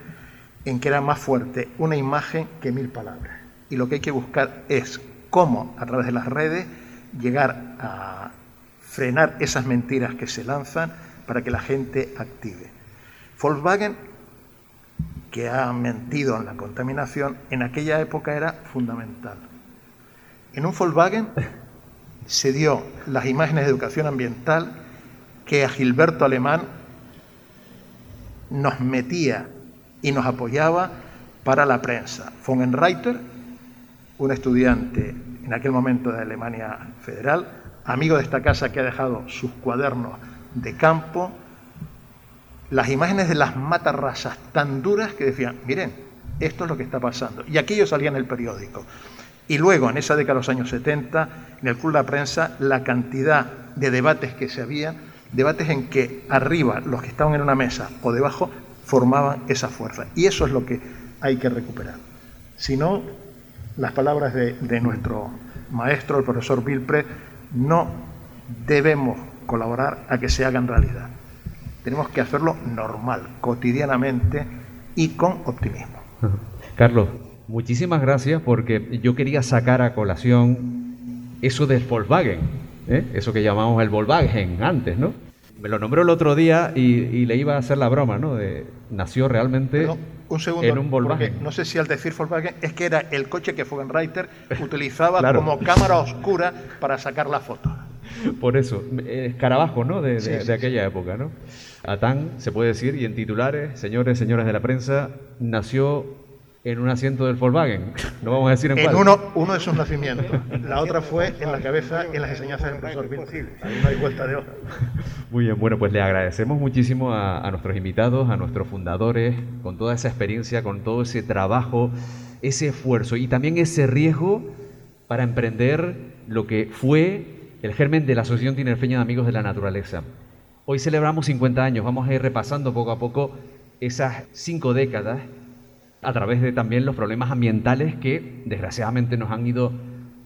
en que era más fuerte una imagen que mil palabras. Y lo que hay que buscar es cómo, a través de las redes, llegar a frenar esas mentiras que se lanzan para que la gente active. Volkswagen que ha mentido en la contaminación, en aquella época era fundamental. En un Volkswagen se dio las imágenes de educación ambiental que a Gilberto Alemán nos metía y nos apoyaba para la prensa. Von Reiter, un estudiante en aquel momento de Alemania Federal, amigo de esta casa que ha dejado sus cuadernos de campo, las imágenes de las matarrasas tan duras que decían, miren, esto es lo que está pasando. Y aquello salía en el periódico. Y luego, en esa década de los años 70, en el Club de la Prensa, la cantidad de debates que se había, debates en que arriba, los que estaban en una mesa o debajo, formaban esa fuerza. Y eso es lo que hay que recuperar. Si no, las palabras de, de nuestro maestro, el profesor Vilpre, no debemos colaborar a que se hagan realidad. Tenemos que hacerlo normal, cotidianamente y con optimismo. Carlos, muchísimas gracias porque yo quería sacar a colación eso del Volkswagen, ¿eh? eso que llamamos el Volkswagen antes, ¿no? Me lo nombró el otro día y, le iba a hacer la broma, ¿no? De, nació realmente un segundo, en un Volkswagen. No sé si al decir Volkswagen es que era el coche que Reiter utilizaba como cámara oscura para sacar la foto. Por eso, escarabajo, ¿no? De, de aquella época, ¿no? Atán, se puede decir, y en titulares, señores, señoras de la prensa, nació en un asiento del Volkswagen. No vamos a decir en, en Uno, uno de sus nacimientos. La otra fue en la cabeza en las enseñanzas del profesor Ahí no hay vuelta de hoja. Muy bien, bueno, pues le agradecemos muchísimo a, a nuestros invitados, a nuestros fundadores, con toda esa experiencia, con todo ese trabajo, ese esfuerzo y también ese riesgo para emprender lo que fue el germen de la Asociación Tinerfeña de Amigos de la Naturaleza. Hoy celebramos 50 años, vamos a ir repasando poco a poco esas cinco décadas a través de también los problemas ambientales que desgraciadamente nos han ido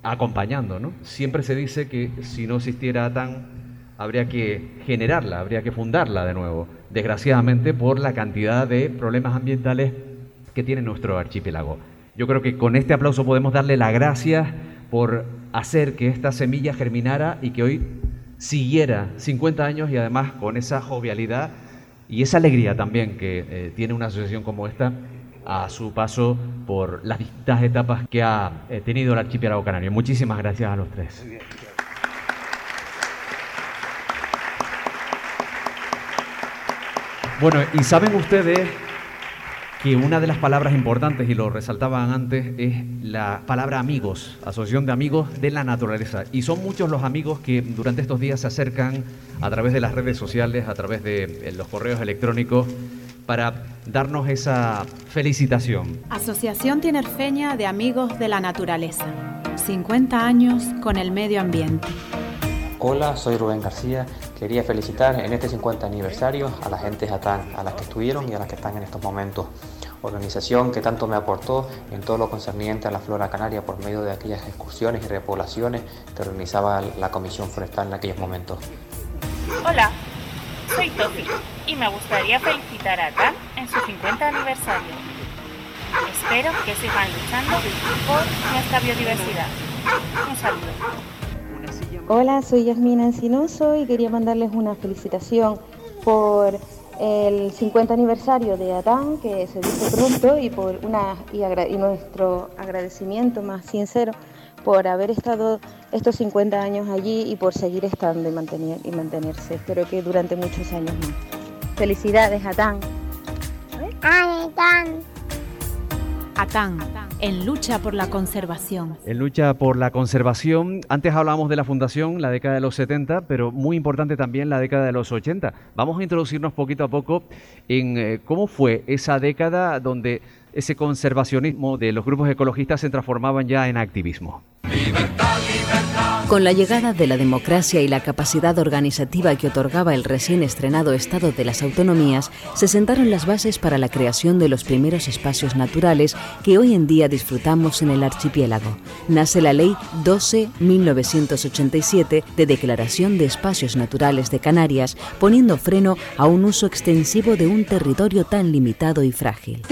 acompañando. ¿no? Siempre se dice que si no existiera tan habría que generarla, habría que fundarla de nuevo, desgraciadamente por la cantidad de problemas ambientales que tiene nuestro archipiélago. Yo creo que con este aplauso podemos darle las gracias por hacer que esta semilla germinara y que hoy siguiera 50 años y además con esa jovialidad y esa alegría también que eh, tiene una asociación como esta a su paso por las distintas etapas que ha eh, tenido el archipiélago canario. Muchísimas gracias a los tres. Bueno, y saben ustedes que una de las palabras importantes, y lo resaltaban antes, es la palabra amigos, asociación de amigos de la naturaleza. Y son muchos los amigos que durante estos días se acercan a través de las redes sociales, a través de eh, los correos electrónicos, para darnos esa felicitación. Asociación Tinerfeña de Amigos de la Naturaleza. 50 años con el medio ambiente. Hola, soy Rubén García. Quería felicitar en este 50 aniversario a la gente de Jatán, a las que estuvieron y a las que están en estos momentos. Organización que tanto me aportó en todo lo concerniente a la flora canaria por medio de aquellas excursiones y repoblaciones que organizaba la Comisión Forestal en aquellos momentos. Hola, soy Tofi y me gustaría felicitar a TAN en su 50 aniversario. Espero que sigan luchando por nuestra biodiversidad. Un saludo. Hola, soy Yasmina Encinoso y quería mandarles una felicitación por el 50 aniversario de Atán, que se dice pronto, y por una y, y nuestro agradecimiento más sincero por haber estado estos 50 años allí y por seguir estando y, mantener, y mantenerse. Espero que durante muchos años más. Felicidades, Atán. Atán. Atán, en lucha por la conservación. En lucha por la conservación. Antes hablábamos de la fundación, la década de los 70, pero muy importante también la década de los 80. Vamos a introducirnos poquito a poco en eh, cómo fue esa década donde ese conservacionismo de los grupos ecologistas se transformaban ya en activismo. Con la llegada de la democracia y la capacidad organizativa que otorgaba el recién estrenado Estado de las Autonomías, se sentaron las bases para la creación de los primeros espacios naturales que hoy en día disfrutamos en el archipiélago. Nace la Ley 12-1987 de Declaración de Espacios Naturales de Canarias, poniendo freno a un uso extensivo de un territorio tan limitado y frágil.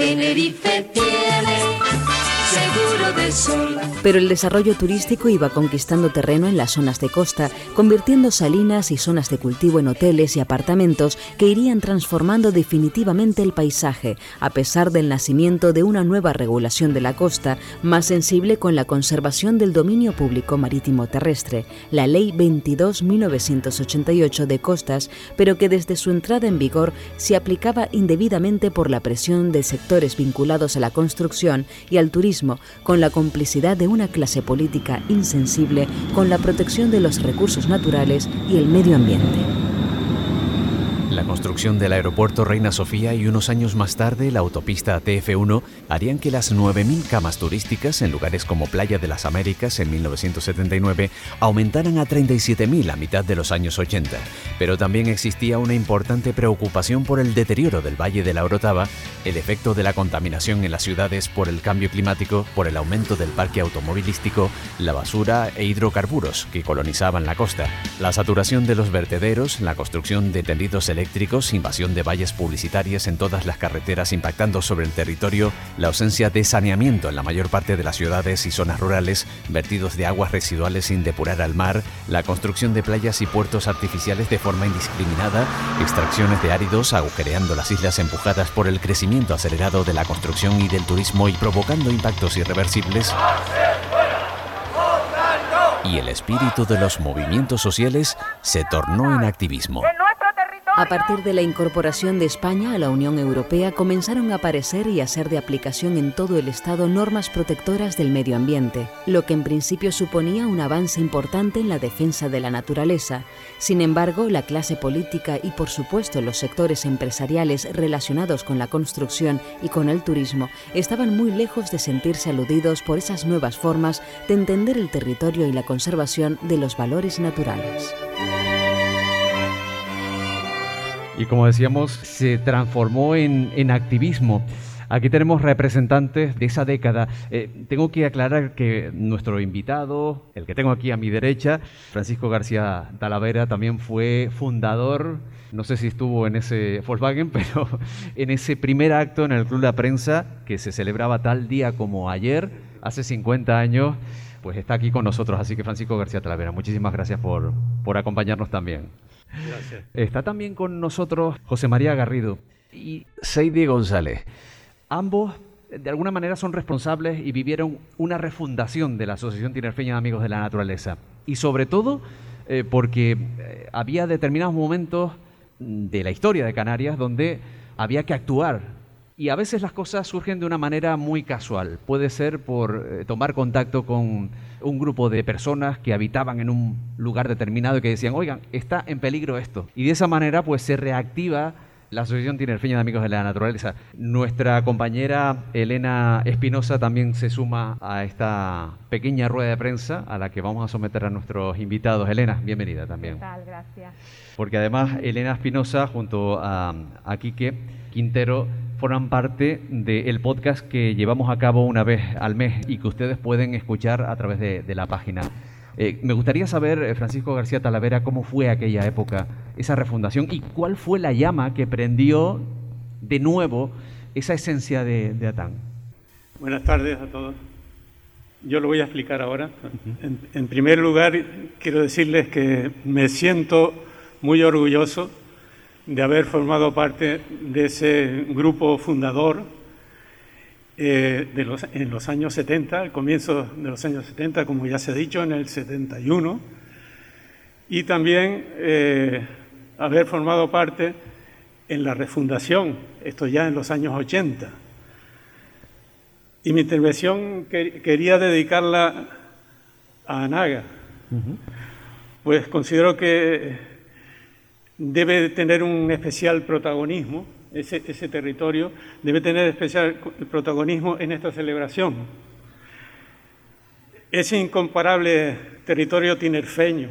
Pero el desarrollo turístico iba conquistando terreno en las zonas de costa, convirtiendo salinas y zonas de cultivo en hoteles y apartamentos que irían transformando definitivamente el paisaje, a pesar del nacimiento de una nueva regulación de la costa, más sensible con la conservación del dominio público marítimo terrestre, la Ley 22-1988 de costas, pero que desde su entrada en vigor se aplicaba indebidamente por la presión de sectores vinculados a la construcción y al turismo, con la complicidad de una clase política insensible con la protección de los recursos naturales y el medio ambiente. La construcción del aeropuerto Reina Sofía y unos años más tarde la autopista TF1 harían que las 9.000 camas turísticas en lugares como Playa de las Américas en 1979 aumentaran a 37.000 a mitad de los años 80. Pero también existía una importante preocupación por el deterioro del Valle de la Orotava, el efecto de la contaminación en las ciudades por el cambio climático, por el aumento del parque automovilístico, la basura e hidrocarburos que colonizaban la costa, la saturación de los vertederos, la construcción de tendidos eléctricos invasión de valles publicitarias en todas las carreteras impactando sobre el territorio, la ausencia de saneamiento en la mayor parte de las ciudades y zonas rurales, vertidos de aguas residuales sin depurar al mar, la construcción de playas y puertos artificiales de forma indiscriminada, extracciones de áridos agujereando las islas empujadas por el crecimiento acelerado de la construcción y del turismo y provocando impactos irreversibles y el espíritu de los movimientos sociales se tornó en activismo. A partir de la incorporación de España a la Unión Europea comenzaron a aparecer y a ser de aplicación en todo el Estado normas protectoras del medio ambiente, lo que en principio suponía un avance importante en la defensa de la naturaleza. Sin embargo, la clase política y por supuesto los sectores empresariales relacionados con la construcción y con el turismo estaban muy lejos de sentirse aludidos por esas nuevas formas de entender el territorio y la conservación de los valores naturales y como decíamos, se transformó en, activismo. Aquí tenemos representantes de esa década. Eh, tengo que aclarar que nuestro invitado, el que tengo aquí a mi derecha, Francisco García Talavera, también fue fundador, no sé si estuvo en ese Volkswagen, pero en ese primer acto en el Club la Prensa que se celebraba tal día como ayer, hace 50 años, pues está aquí con nosotros. Así que Francisco García Talavera, muchísimas gracias por, por acompañarnos también. Está también con nosotros José María Garrido y Seidi González. Ambos de alguna manera son responsables y vivieron una refundación de la Asociación Tinerfeña de Amigos de la Naturaleza. Y sobre todo eh, porque eh, había determinados momentos de la historia de Canarias donde había que actuar. Y a veces las cosas surgen de una manera muy casual. Puede ser por eh, tomar contacto con un grupo de personas que habitaban en un lugar determinado y que decían, oigan, está en peligro esto. Y de esa manera pues se reactiva la Asociación Tinerfeña de Amigos de la Naturaleza. Nuestra compañera Elena Espinosa también se suma a esta pequeña rueda de prensa a la que vamos a someter a nuestros invitados. Elena, bienvenida también. ¿Qué tal? Gracias. Porque además Elena Espinosa junto a, a Quique Quintero forman parte del podcast que llevamos a cabo una vez al mes y que ustedes pueden escuchar a través de, de la página. Eh, me gustaría saber, eh, Francisco García Talavera, cómo fue aquella época, esa refundación y cuál fue la llama que prendió de nuevo esa esencia de, de Atán. Buenas tardes a todos. Yo lo voy a explicar ahora. en, en primer lugar, quiero decirles que me siento muy orgulloso de haber formado parte de ese grupo fundador eh, de los, en los años 70, al comienzo de los años 70, como ya se ha dicho, en el 71, y también eh, haber formado parte en la refundación, esto ya en los años 80. Y mi intervención que, quería dedicarla a Anaga, pues considero que debe tener un especial protagonismo ese, territorio debe tener especial protagonismo en esta celebración. Ese incomparable territorio tinerfeño,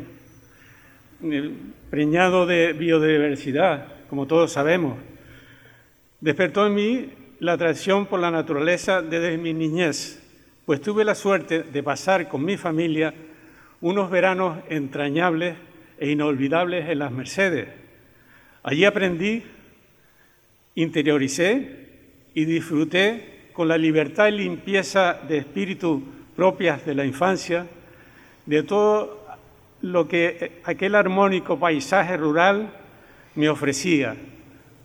preñado de biodiversidad, como todos sabemos, despertó en mí la atracción por la naturaleza desde mi niñez, pues tuve la suerte de pasar con mi familia unos veranos entrañables e inolvidables en las Mercedes. Allí aprendí interioricé y disfruté con la libertad y limpieza de espíritu propias de la infancia, de todo lo que aquel armónico paisaje rural me ofrecía,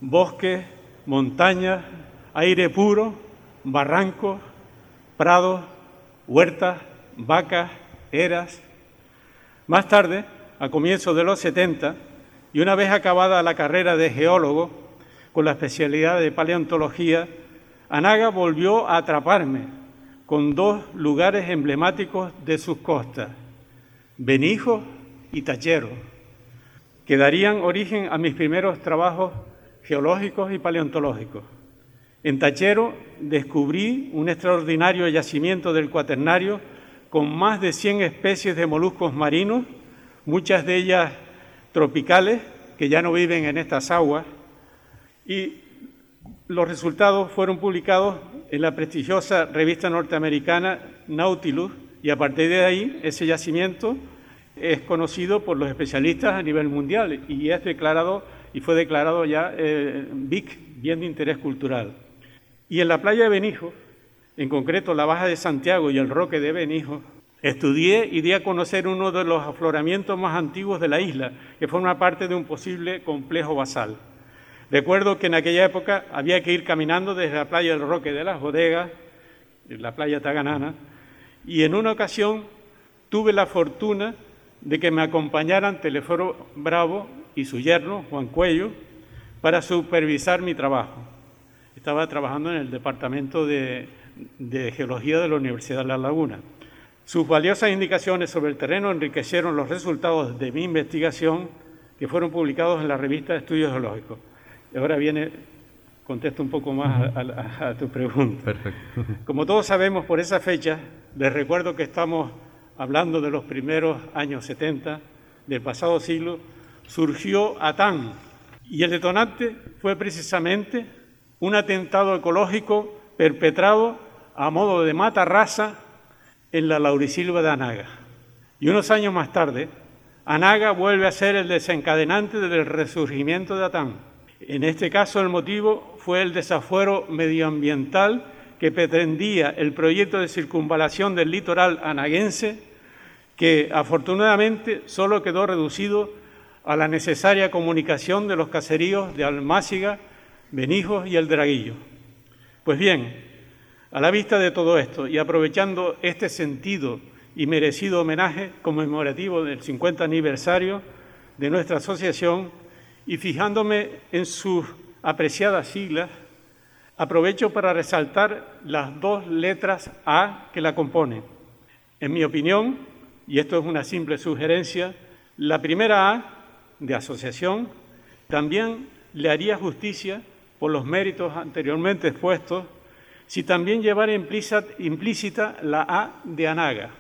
bosques, montañas, aire puro, barrancos, prados, huertas, vacas, eras. Más tarde, a comienzos de los 70, y una vez acabada la carrera de geólogo, con la especialidad de paleontología, Anaga volvió a atraparme con dos lugares emblemáticos de sus costas, Benijo y Tachero, que darían origen a mis primeros trabajos geológicos y paleontológicos. En Tachero descubrí un extraordinario yacimiento del cuaternario con más de 100 especies de moluscos marinos, muchas de ellas tropicales, que ya no viven en estas aguas, y los resultados fueron publicados en la prestigiosa revista norteamericana Nautilus y a partir de ahí ese yacimiento es conocido por los especialistas a nivel mundial y es declarado y fue declarado ya eh, BIC, bien de interés cultural. Y en la playa de Benijo, en concreto la Baja de Santiago y el Roque de Benijo, estudié y di a conocer uno de los afloramientos más antiguos de la isla, que forma parte de un posible complejo basal. Recuerdo que en aquella época había que ir caminando desde la playa del Roque de las Bodegas, la playa Taganana, y en una ocasión tuve la fortuna de que me acompañaran Teleforo Bravo y su yerno, Juan Cuello, para supervisar mi trabajo. Estaba trabajando en el Departamento de, de Geología de la Universidad de La Laguna. Sus valiosas indicaciones sobre el terreno enriquecieron los resultados de mi investigación que fueron publicados en la revista de Estudios Geológicos. Ahora viene, contesto un poco más a, tu pregunta. Perfecto. Como todos sabemos, por esa fecha, les recuerdo que estamos hablando de los primeros años 70 del pasado siglo, surgió Atán. Y el detonante fue precisamente un atentado ecológico perpetrado a modo de mata raza en la laurisilva de Anaga. Y unos años más tarde, Anaga vuelve a ser el desencadenante del resurgimiento de Atán en este caso el motivo fue el desafuero medioambiental que pretendía el proyecto de circunvalación del litoral anaguense, que afortunadamente solo quedó reducido a la necesaria comunicación de los caseríos de Almáciga, Benijos y El Draguillo. Pues bien, a la vista de todo esto y aprovechando este sentido y merecido homenaje conmemorativo del 50 aniversario de nuestra asociación, y fijándome en sus apreciadas siglas, aprovecho para resaltar las dos letras A que la componen. En mi opinión, y esto es una simple sugerencia, la primera A de asociación también le haría justicia por los méritos anteriormente expuestos si también llevara implícita la A de Anaga.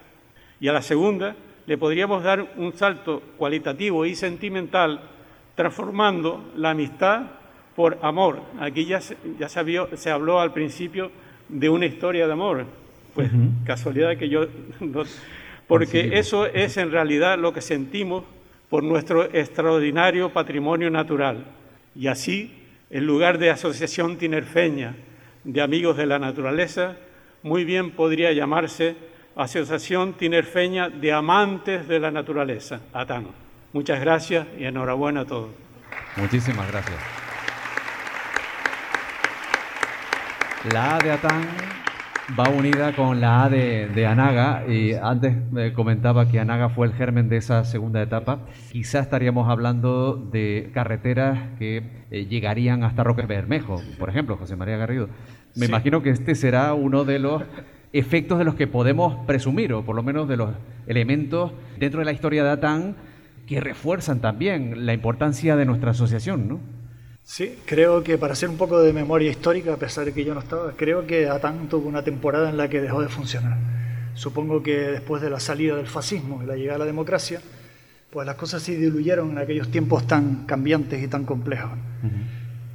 Y a la segunda le podríamos dar un salto cualitativo y sentimental transformando la amistad por amor. Aquí ya, se, ya se, habló al principio de una historia de amor. Pues casualidad que yo... porque eso es en realidad lo que sentimos por nuestro extraordinario patrimonio natural. Y así, en lugar de Asociación Tinerfeña de Amigos de la Naturaleza, muy bien podría llamarse Asociación Tinerfeña de Amantes de la Naturaleza, ATAN. Muchas gracias y enhorabuena a todos. Muchísimas gracias. La de Atán va unida con la A de, Anaga y antes me comentaba que Anaga fue el germen de esa segunda etapa. Quizás estaríamos hablando de carreteras que eh, llegarían hasta Roque Bermejo, por ejemplo, José María Garrido. Me imagino que este será uno de los efectos de los que podemos presumir, o por lo menos de los elementos dentro de la historia de Atán que refuerzan también la importancia de nuestra asociación, ¿no? Sí, creo que para hacer un poco de memoria histórica, a pesar de que yo no estaba, creo que ATAN tuvo una temporada en la que dejó de funcionar. Supongo que después de la salida del fascismo y la llegada a la democracia, pues las cosas se diluyeron en aquellos tiempos tan cambiantes y tan complejos.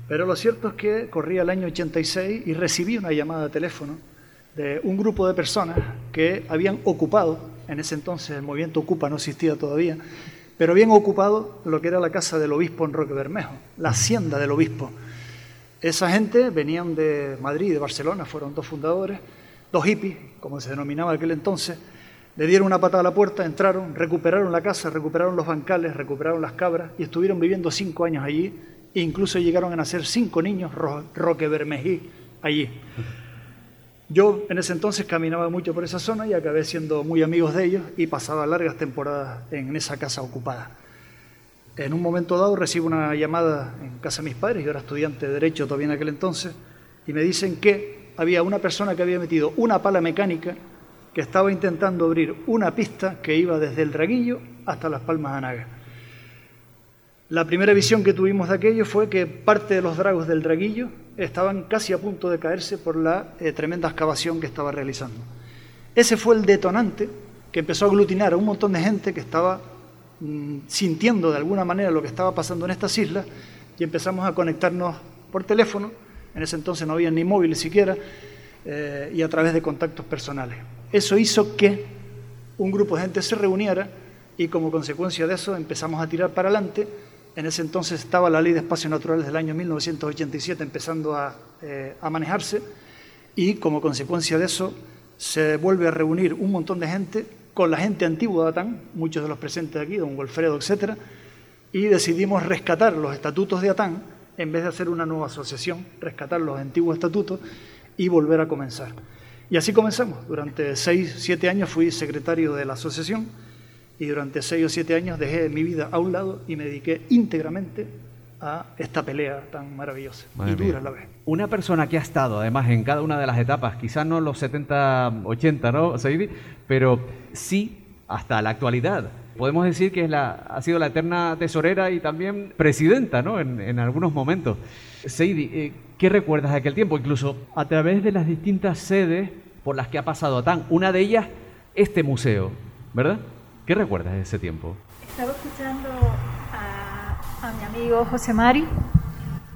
Pero lo cierto es que corría el año 86 y recibí una llamada de teléfono de un grupo de personas que habían ocupado, en ese entonces el movimiento Ocupa no existía todavía, pero bien ocupado lo que era la casa del obispo en Roque Bermejo, la hacienda del obispo. Esa gente venían de Madrid y de Barcelona, fueron dos fundadores, dos hippies, como se denominaba aquel entonces, le dieron una patada a la puerta, entraron, recuperaron la casa, recuperaron los bancales, recuperaron las cabras y estuvieron viviendo cinco años allí e incluso llegaron a nacer cinco niños Roque Bermejí allí. Yo en ese entonces caminaba mucho por esa zona y acabé siendo muy amigos de ellos y pasaba largas temporadas en esa casa ocupada. En un momento dado recibo una llamada en casa de mis padres, yo era estudiante de Derecho todavía en aquel entonces, y me dicen que había una persona que había metido una pala mecánica que estaba intentando abrir una pista que iba desde el Draguillo hasta las Palmas de Anaga. La primera visión que tuvimos de aquello fue que parte de los dragos del Draguillo estaban casi a punto de caerse por la eh, tremenda excavación que estaba realizando. Ese fue el detonante que empezó a aglutinar a un montón de gente que estaba mm, sintiendo de alguna manera lo que estaba pasando en estas islas y empezamos a conectarnos por teléfono, en ese entonces no había ni móviles siquiera, eh, y a través de contactos personales. Eso hizo que un grupo de gente se reuniera y como consecuencia de eso empezamos a tirar para adelante en ese entonces estaba la ley de espacios naturales del año 1987 empezando eh, a, manejarse y como consecuencia de eso se vuelve a reunir un montón de gente con la gente antigua de Atán, muchos de los presentes aquí, don Wolfredo, etc., y decidimos rescatar los estatutos de Atán en vez de hacer una nueva asociación, rescatar los antiguos estatutos y volver a comenzar. Y así comenzamos. Durante seis, siete años fui secretario de la asociación y durante seis o siete años dejé mi vida a un lado y me dediqué íntegramente a esta pelea tan maravillosa y dura a la vez. Una persona que ha estado además en cada una de las etapas, quizás no los 70, 80, ¿no, Seidi? Pero sí hasta la actualidad. Podemos decir que es la, ha sido la eterna tesorera y también presidenta, ¿no? En, en algunos momentos. Seidi, eh, ¿qué recuerdas de aquel tiempo? Incluso a través de las distintas sedes por las que ha pasado TAN. Una de ellas, este museo, ¿verdad? ¿Qué recuerdas de ese tiempo? Estaba escuchando a, mi amigo José Mari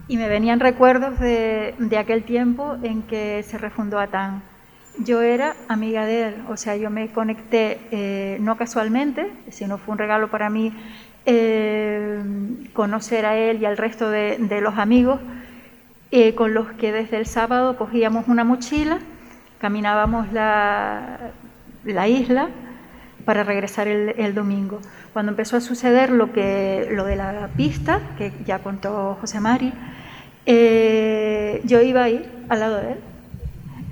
y me venían recuerdos de, aquel tiempo en que se refundó ATAN. Yo era amiga de él, o sea, yo me conecté eh, no casualmente, sino fue un regalo para mí eh, conocer a él y al resto de, los amigos eh, con los que desde el sábado cogíamos una mochila, caminábamos la, la isla para regresar el, domingo. Cuando empezó a suceder lo, que, lo de la pista, que ya contó José Mari, eh, yo iba ahí al lado de él.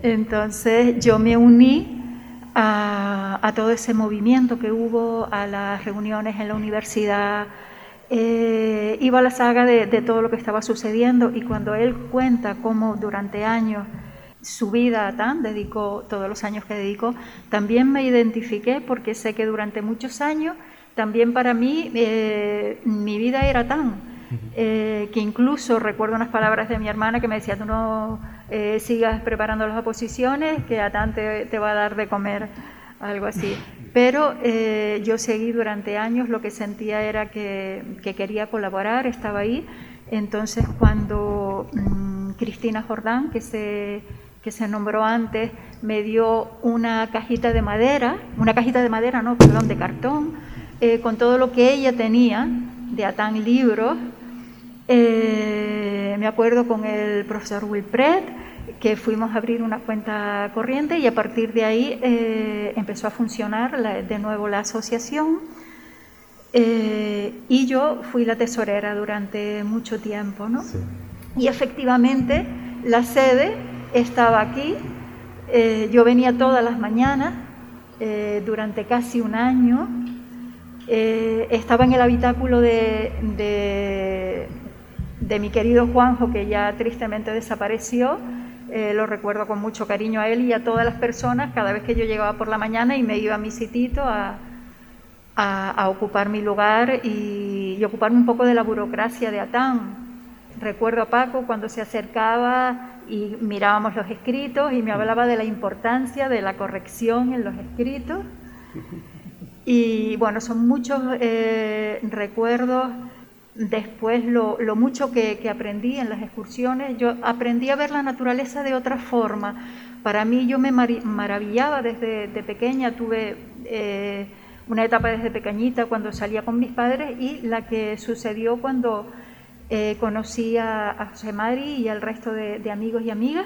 Entonces yo me uní a, todo ese movimiento que hubo, a las reuniones en la universidad, eh, iba a la saga de, todo lo que estaba sucediendo y cuando él cuenta cómo durante años su vida a TAN, dedicó todos los años que dedicó, también me identifiqué porque sé que durante muchos años también para mí eh, mi vida era TAN, eh, que incluso recuerdo unas palabras de mi hermana que me decía, tú no sigas preparando las oposiciones, que a TAN te va a dar de comer algo así. Pero eh, yo seguí durante años, lo que sentía era que, quería colaborar, estaba ahí. Entonces cuando mm, Cristina Jordán, que se, que se nombró antes, me dio una cajita de madera, una cajita de madera, no, perdón, de cartón, eh, con todo lo que ella tenía de Atán Libros. Eh, me acuerdo con el profesor Wilpret, que fuimos a abrir una cuenta corriente y a partir de ahí eh, empezó a funcionar de nuevo la asociación eh, y yo fui la tesorera durante mucho tiempo. ¿no? Y efectivamente la sede estaba aquí, eh, yo venía todas las mañanas durante casi un año, estaba en el habitáculo de, de, mi querido Juanjo que ya tristemente desapareció. Eh, lo recuerdo con mucho cariño a él y a todas las personas cada vez que yo llegaba por la mañana y me iba a mi sitito a, ocupar mi lugar y, ocuparme un poco de la burocracia de Atán. Recuerdo a Paco cuando se acercaba y mirábamos los escritos y me hablaba de la importancia de la corrección en los escritos. Y bueno, son muchos eh, recuerdos Después lo, mucho que, aprendí en las excursiones, yo aprendí a ver la naturaleza de otra forma. Para mí yo me maravillaba desde pequeña, tuve eh, una etapa desde pequeñita cuando salía con mis padres y la que sucedió cuando eh, conocí a, José Mari y al resto de, amigos y amigas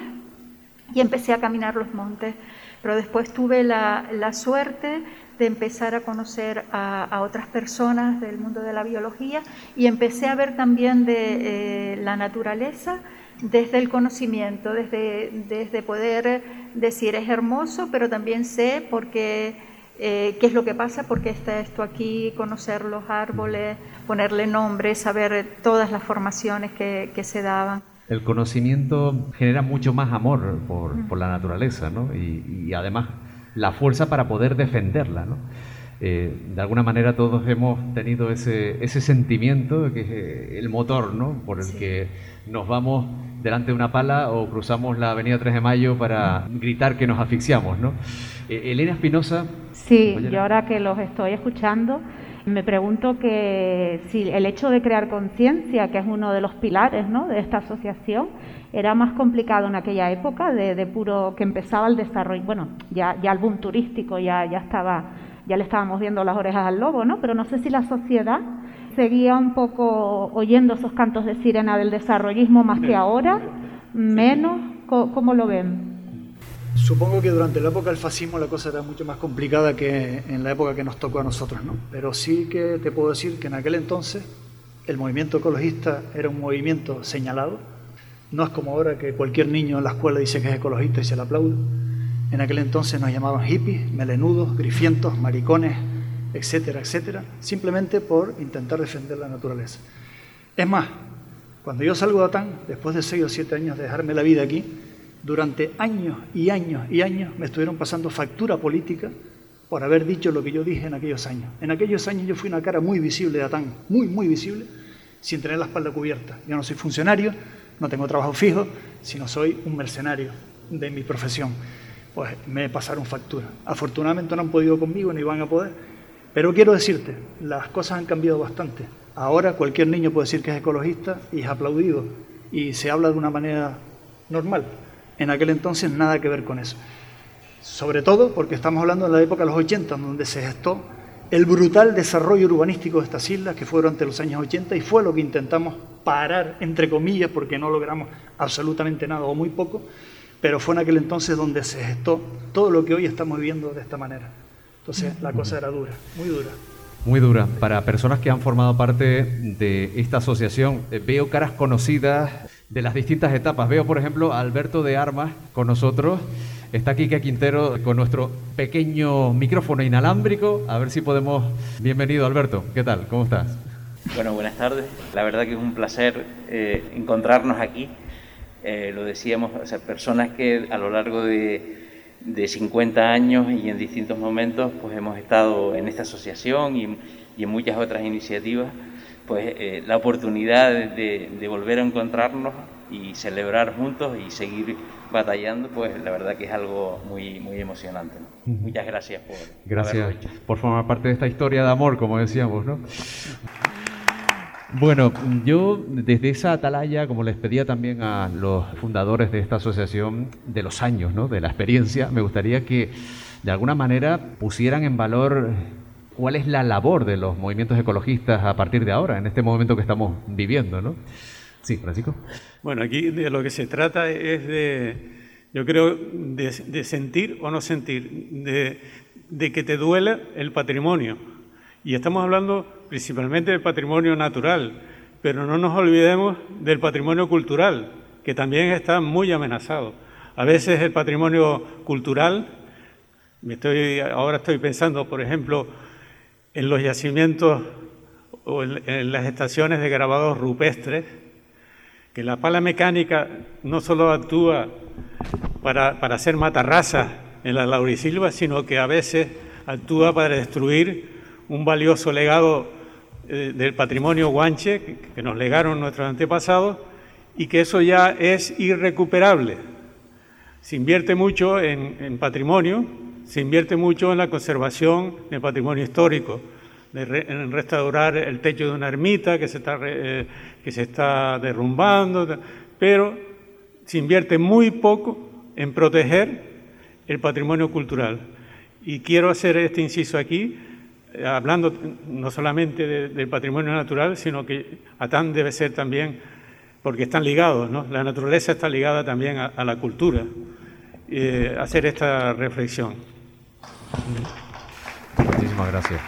y empecé a caminar los montes. Pero después tuve la, la suerte de empezar a conocer a, otras personas del mundo de la biología y empecé a ver también de eh, la naturaleza desde el conocimiento, desde, desde poder decir es hermoso, pero también sé por qué, eh, qué es lo que pasa, por qué está esto aquí, conocer los árboles, ponerle nombre, saber todas las formaciones que, que se daban. El conocimiento genera mucho más amor por, por la naturaleza, ¿no? Y, y además la fuerza para poder defenderla. ¿no? Eh, de alguna manera todos hemos tenido ese, ese sentimiento que es eh, el motor ¿no? por el que nos vamos delante de una pala o cruzamos la avenida 3 de Mayo para gritar que nos asfixiamos. ¿no? Eh, Elena Espinosa. Sí, yo ahora que los estoy escuchando, me pregunto que si el hecho de crear conciencia, que es uno de los pilares ¿no? de esta asociación, era más complicado en aquella época, de, puro que empezaba el desarrollo, bueno, ya, ya el boom turístico ya, ya estaba, ya le estábamos viendo las orejas al lobo, ¿no? Pero no sé si la sociedad seguía un poco oyendo esos cantos de sirena del desarrollismo más que ahora, menos, ¿cómo, lo ven? Supongo que durante la época del fascismo la cosa era mucho más complicada que en la época que nos tocó a nosotros, ¿no? Pero sí que te puedo decir que en aquel entonces el movimiento ecologista era un movimiento señalado, no es como ahora que cualquier niño en la escuela dice que es ecologista y se le aplaude. En aquel entonces nos llamaban hippies, melenudos, grifientos, maricones, etcétera, etcétera, simplemente por intentar defender la naturaleza. Es más, cuando yo salgo de Atán, después de seis o siete años de dejarme la vida aquí, durante años y años y años me estuvieron pasando factura política por haber dicho lo que yo dije en aquellos años. En aquellos años yo fui una cara muy visible de Atán, muy, muy visible, sin tener la espalda cubierta. Yo no soy funcionario, no tengo trabajo fijo, sino soy un mercenario de mi profesión. Pues me pasaron factura. Afortunadamente no han podido conmigo ni van a poder, pero quiero decirte, las cosas han cambiado bastante. Ahora cualquier niño puede decir que es ecologista y es aplaudido y se habla de una manera normal. En aquel entonces nada que ver con eso. Sobre todo porque estamos hablando de la época de los 80, donde se gestó el brutal desarrollo urbanístico de estas islas que fue durante los años 80 y fue lo que intentamos parar, entre comillas, porque no logramos absolutamente nada o muy poco, pero fue en aquel entonces donde se gestó todo lo que hoy estamos viviendo de esta manera. Entonces la cosa era dura, muy dura. Muy dura. Para personas que han formado parte de esta asociación, eh, veo caras conocidas de las distintas etapas. Veo, por ejemplo, a Alberto de Armas con nosotros. Está Quique Quintero con nuestro pequeño micrófono inalámbrico. A ver si podemos... Bienvenido, Alberto. ¿Qué tal? ¿Cómo estás? Bueno, buenas tardes. La verdad que es un placer eh, encontrarnos aquí. Eh, lo decíamos, o sea, personas que a lo largo de, de, 50 años y en distintos momentos pues hemos estado en esta asociación y, y en muchas otras iniciativas, pues eh, la oportunidad de, de, volver a encontrarnos y celebrar juntos y seguir batallando, pues la verdad que es algo muy, muy emocionante. Muchas gracias por Gracias por formar parte de esta historia de amor, como decíamos, ¿no? Bueno, yo desde esa atalaya, como les pedía también a los fundadores de esta asociación, de los años, ¿no? de la experiencia, me gustaría que de alguna manera pusieran en valor cuál es la labor de los movimientos ecologistas a partir de ahora, en este momento que estamos viviendo. ¿no? Sí, Francisco. Bueno, aquí de lo que se trata es de, yo creo, de, sentir o no sentir, de, de que te duele el patrimonio. Y estamos hablando principalmente del patrimonio natural, pero no nos olvidemos del patrimonio cultural, que también está muy amenazado. A veces el patrimonio cultural, me estoy, ahora estoy pensando, por ejemplo, en los yacimientos o en, las estaciones de grabados rupestres, que la pala mecánica no solo actúa para, para hacer matarrazas en la laurisilva, sino que a veces actúa para destruir un valioso legado eh, del patrimonio guanche que, nos legaron nuestros antepasados y que eso ya es irrecuperable. Se invierte mucho en, patrimonio, se invierte mucho en la conservación del patrimonio histórico, en restaurar el techo de una ermita que se está, eh, que se está derrumbando, pero se invierte muy poco en proteger el patrimonio cultural. Y quiero hacer este inciso aquí eh, hablando no solamente del patrimonio natural, sino que ATAN debe ser también, porque están ligados, ¿no? la naturaleza está ligada también a, la cultura, eh, hacer esta reflexión. Muchísimas gracias.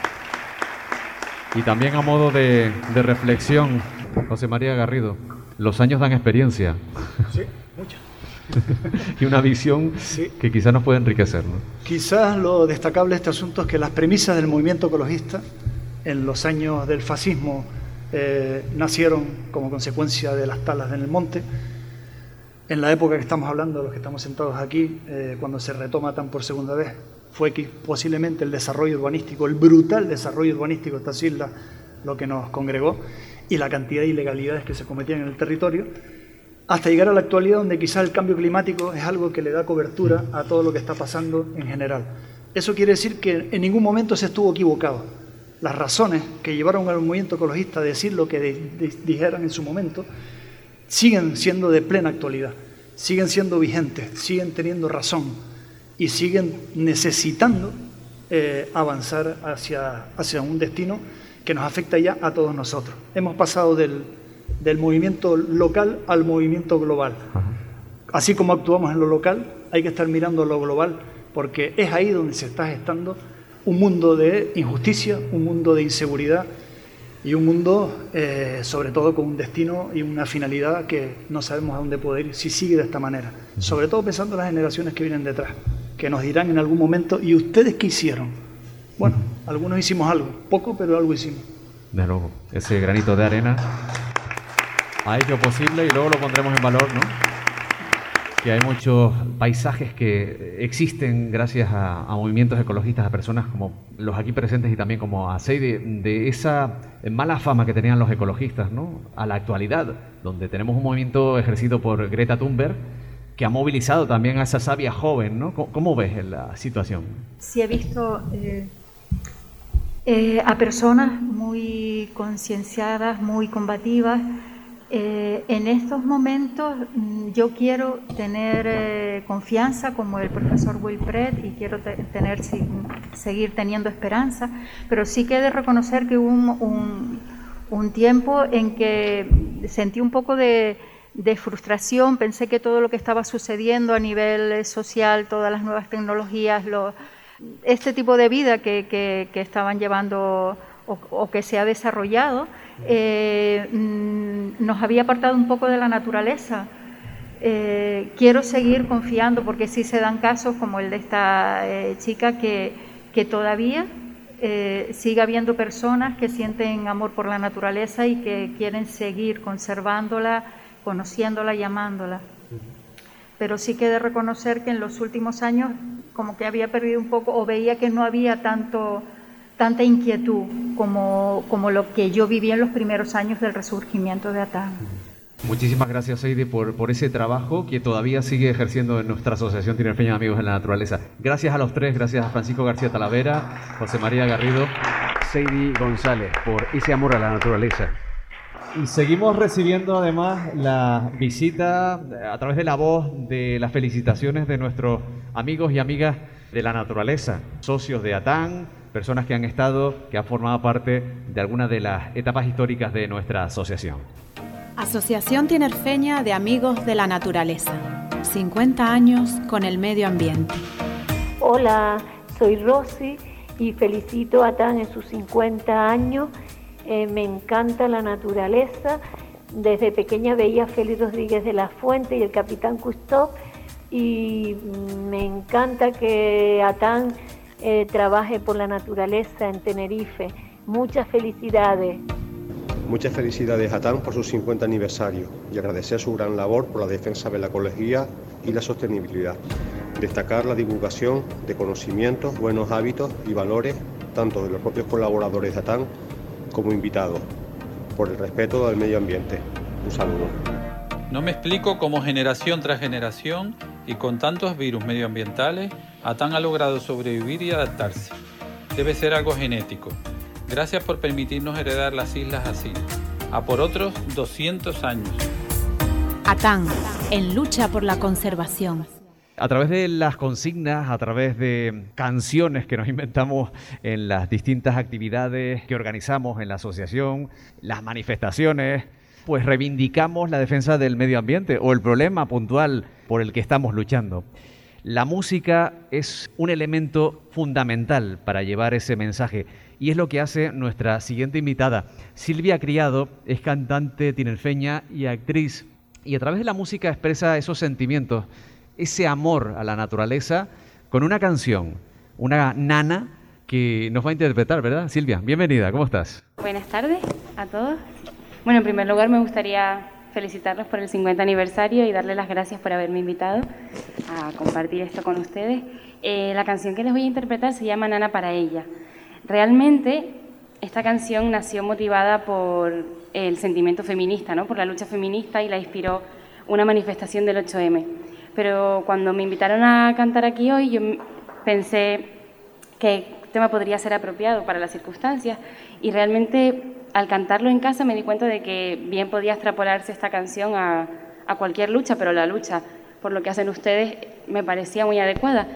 Y también a modo de, de reflexión, José María Garrido, los años dan experiencia. Sí, muchas. y una visión que quizás nos puede enriquecer. ¿no? Quizás lo destacable de este asunto es que las premisas del movimiento ecologista en los años del fascismo eh, nacieron como consecuencia de las talas en el monte. En la época que estamos hablando, los que estamos sentados aquí, eh, cuando se retoma tan por segunda vez, fue que posiblemente el desarrollo urbanístico, el brutal desarrollo urbanístico de estas islas, lo que nos congregó, y la cantidad de ilegalidades que se cometían en el territorio, hasta llegar a la actualidad donde quizá el cambio climático es algo que le da cobertura a todo lo que está pasando en general. Eso quiere decir que en ningún momento se estuvo equivocado. Las razones que llevaron al movimiento ecologista a decir lo que dijeran en su momento siguen siendo de plena actualidad, siguen siendo vigentes, siguen teniendo razón y siguen necesitando eh, avanzar hacia, hacia un destino que nos afecta ya a todos nosotros. Hemos pasado del, del movimiento local al movimiento global. Así como actuamos en lo local, hay que estar mirando lo global, porque es ahí donde se está gestando un mundo de injusticia, un mundo de inseguridad y un mundo eh, sobre todo con un destino y una finalidad que no sabemos a dónde poder ir si sigue de esta manera. Sobre todo pensando en las generaciones que vienen detrás, que nos dirán en algún momento, ¿y ustedes qué hicieron? Bueno, algunos hicimos algo, poco, pero algo hicimos. De nuevo, ese granito de arena ha hecho posible y luego lo pondremos en valor, ¿no? Que hay muchos paisajes que existen gracias a, movimientos ecologistas, a personas como los aquí presentes y también como a Seide, de esa mala fama que tenían los ecologistas, ¿no? A la actualidad, donde tenemos un movimiento ejercido por Greta Thunberg que ha movilizado también a esa sabia joven, ¿no? ¿Cómo, ves la situación? Sí, he visto eh, eh, a personas muy concienciadas, muy combativas, eh, en estos momentos mm, yo quiero tener eh, confianza como el profesor Wilfred y quiero tener, seguir teniendo esperanza, pero sí que he de reconocer que hubo un, tiempo en que sentí un poco de, frustración, pensé que todo lo que estaba sucediendo a nivel eh, social, todas las nuevas tecnologías, este tipo de vida que, estaban llevando o que se ha desarrollado, eh, mm, nos había apartado un poco de la naturaleza. Eh, quiero seguir confiando porque sí se dan casos como el de esta eh, chica que, que todavía siga habiendo personas que sienten amor por la naturaleza y que quieren seguir conservándola, conociéndola y amándola. Pero sí que de reconocer que en los últimos años como que había perdido un poco o veía que no había tanto tanta inquietud como, como lo que yo viví en los primeros años del resurgimiento de Atán. Muchísimas gracias, Heidi, por, por ese trabajo que todavía sigue ejerciendo en nuestra Asociación Tinerfeña de Amigos de la Naturaleza. Gracias a los tres, gracias a Francisco García Talavera, José María Garrido, Heidi González, por ese amor a la naturaleza. Y seguimos recibiendo además la visita a través de la voz de las felicitaciones de nuestros amigos y amigas de la naturaleza, socios de ATAN, personas que han estado, que han formado parte de algunas de las etapas históricas de nuestra asociación. Asociación Tinerfeña de Amigos de la Naturaleza. 50 años con el medio ambiente. Hola, soy Rosy y felicito a TAN en sus 50 años. Eh, me encanta la naturaleza. Desde pequeña veía a Félix Rodríguez de la Fuente y el Capitán Cousteau y me encanta que ATAN eh, trabaje por la naturaleza en Tenerife. Muchas felicidades. Muchas felicidades a TAN por su 50 aniversario y agradecer su gran labor por la defensa de la ecología y la sostenibilidad. Destacar la divulgación de conocimientos, buenos hábitos y valores tanto de los propios colaboradores de ATAN como invitados, por el respeto al medio ambiente. Un saludo. No me explico cómo generación tras generación y con tantos virus medioambientales, ATAN ha logrado sobrevivir y adaptarse. Debe ser algo genético. Gracias por permitirnos heredar las islas así. A por otros 200 años. ATAN, en lucha por la conservación. A través de las consignas, a través de canciones que nos inventamos en las distintas actividades que organizamos en la asociación, las manifestaciones, pues reivindicamos la defensa del medio ambiente o el problema puntual por el que estamos luchando. La música es un elemento fundamental para llevar ese mensaje y es lo que hace nuestra siguiente invitada. Silvia Criado es cantante tinerfeña y actriz y a través de la música expresa esos sentimientos, ese amor a la naturaleza con una canción, una nana que nos va a interpretar, ¿verdad? Silvia, bienvenida, ¿cómo estás? Buenas tardes a todos. Bueno, en primer lugar me gustaría felicitarlos por el 50 aniversario y darles las gracias por haberme invitado a compartir esto con ustedes. Eh, la canción que les voy a interpretar se llama Nana para ella. Realmente esta canción nació motivada por el sentimiento feminista, ¿no? por la lucha feminista y la inspiró una manifestación del 8M. Pero cuando me invitaron a cantar aquí hoy, yo pensé que tema podría ser apropiado para las circunstancias y realmente al cantarlo en casa me di cuenta de que bien podía extrapolarse esta canción a, cualquier lucha, pero la lucha por lo que hacen ustedes me parecía muy adecuada.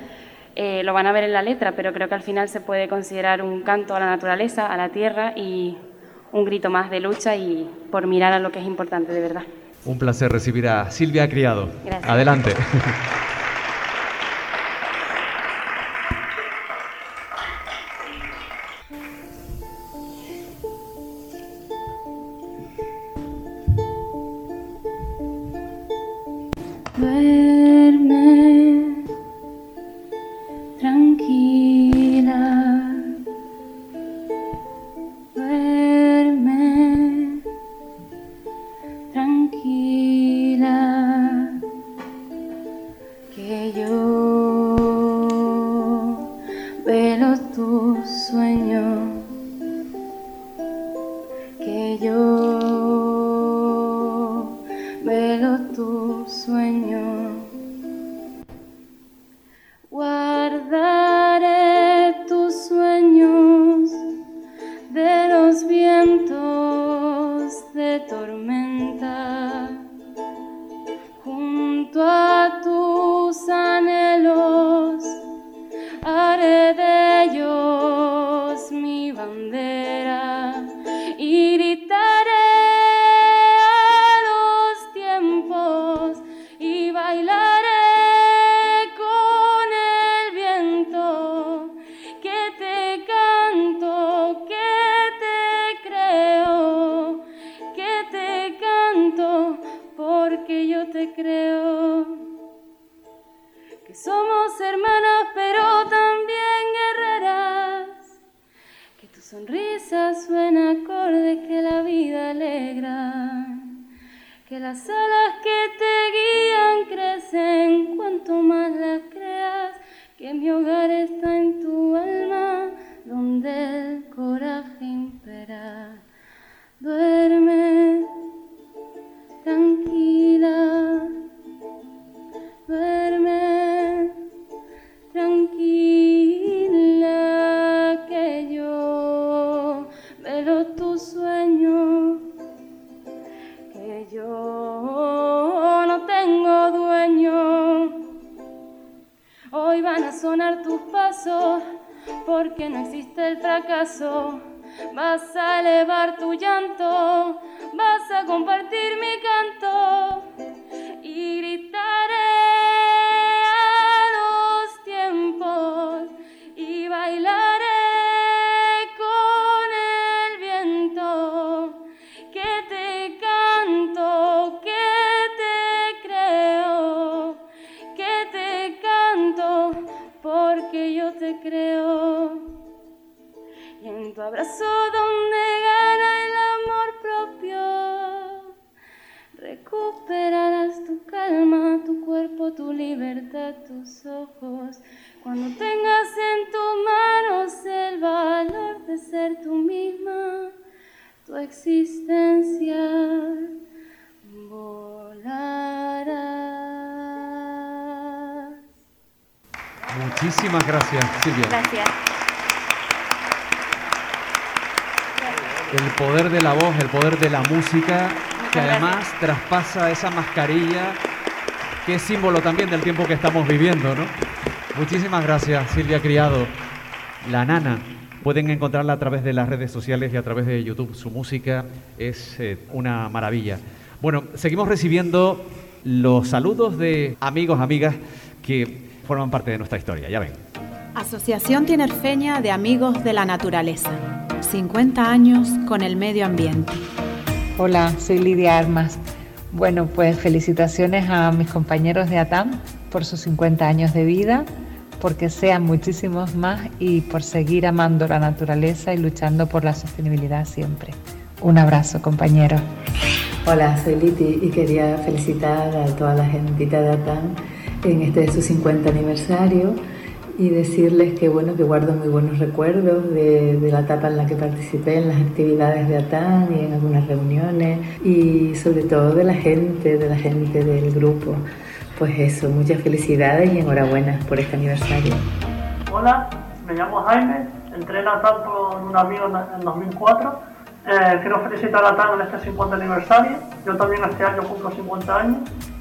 Eh, lo van a ver en la letra, pero creo que al final se puede considerar un canto a la naturaleza, a la tierra y un grito más de lucha y por mirar a lo que es importante de verdad. Un placer recibir a Silvia Criado. Adelante. Muchísimas gracias, Silvia. Gracias. El poder de la voz, el poder de la música, que además traspasa esa mascarilla, que es símbolo también del tiempo que estamos viviendo, ¿no? Muchísimas gracias, Silvia Criado. La nana, pueden encontrarla a través de las redes sociales y a través de YouTube. Su música es eh, una maravilla. Bueno, seguimos recibiendo los saludos de amigos, amigas que forman parte de nuestra historia, ya ven. Asociación Tinerfeña de Amigos de la Naturaleza. 50 años con el medio ambiente. Hola, soy Lidia Armas. Bueno, pues felicitaciones a mis compañeros de ATAM por sus 50 años de vida, porque sean muchísimos más y por seguir amando la naturaleza y luchando por la sostenibilidad siempre. Un abrazo, compañeros. Hola, soy Liti y quería felicitar a toda la gentita de ATAM en este de su 50 aniversario y decirles que bueno que guardo muy buenos recuerdos de, de, la etapa en la que participé en las actividades de ATAN y en algunas reuniones y sobre todo de la gente, de la gente del grupo. Pues eso, muchas felicidades y enhorabuena por este aniversario. Hola, me llamo Jaime, entré en ATAN con un amigo en 2004. Eh, quiero felicitar a ATAN en este 50 aniversario. Yo también este año cumplo 50 años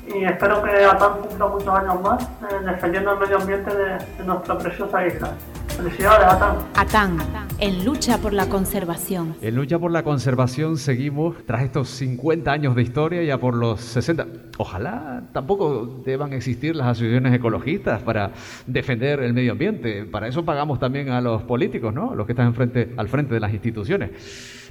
y espero que ATAN cumpla muchos años más eh, defendiendo el medio ambiente de, de, nuestra preciosa isla. Felicidades, ATAN. ATAN, en lucha por la conservación. En lucha por la conservación seguimos tras estos 50 años de historia ya por los 60. Ojalá tampoco deban existir las asociaciones ecologistas para defender el medio ambiente. Para eso pagamos también a los políticos, ¿no? Los que están enfrente, al frente de las instituciones.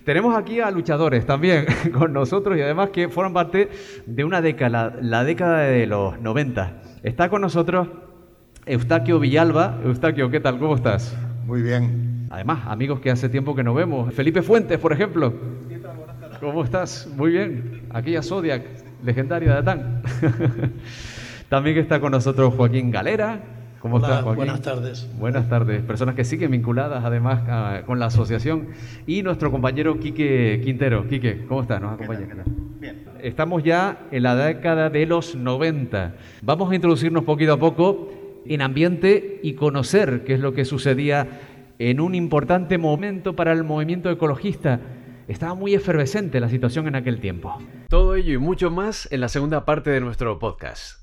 Tenemos aquí a luchadores también con nosotros y además que forman parte de una década, la década de los 90. Está con nosotros Eustaquio Villalba. Eustaquio, ¿qué tal? ¿Cómo estás? Muy bien. Además, amigos que hace tiempo que no vemos. Felipe Fuentes, por ejemplo. ¿Cómo estás? Muy bien. Aquella Zodiac, legendaria de Atán. También está con nosotros Joaquín Galera. ¿Cómo Hola, estás, Joaquín? Buenas tardes. Buenas tardes. Personas que siguen vinculadas además a, con la asociación. Y nuestro compañero Quique Quintero. Quique, ¿cómo estás? ¿Nos acompaña? Bien. Estamos ya en la década de los 90. Vamos a introducirnos poquito a poco en ambiente y conocer qué es lo que sucedía en un importante momento para el movimiento ecologista. Estaba muy efervescente la situación en aquel tiempo. Todo ello y mucho más en la segunda parte de nuestro podcast.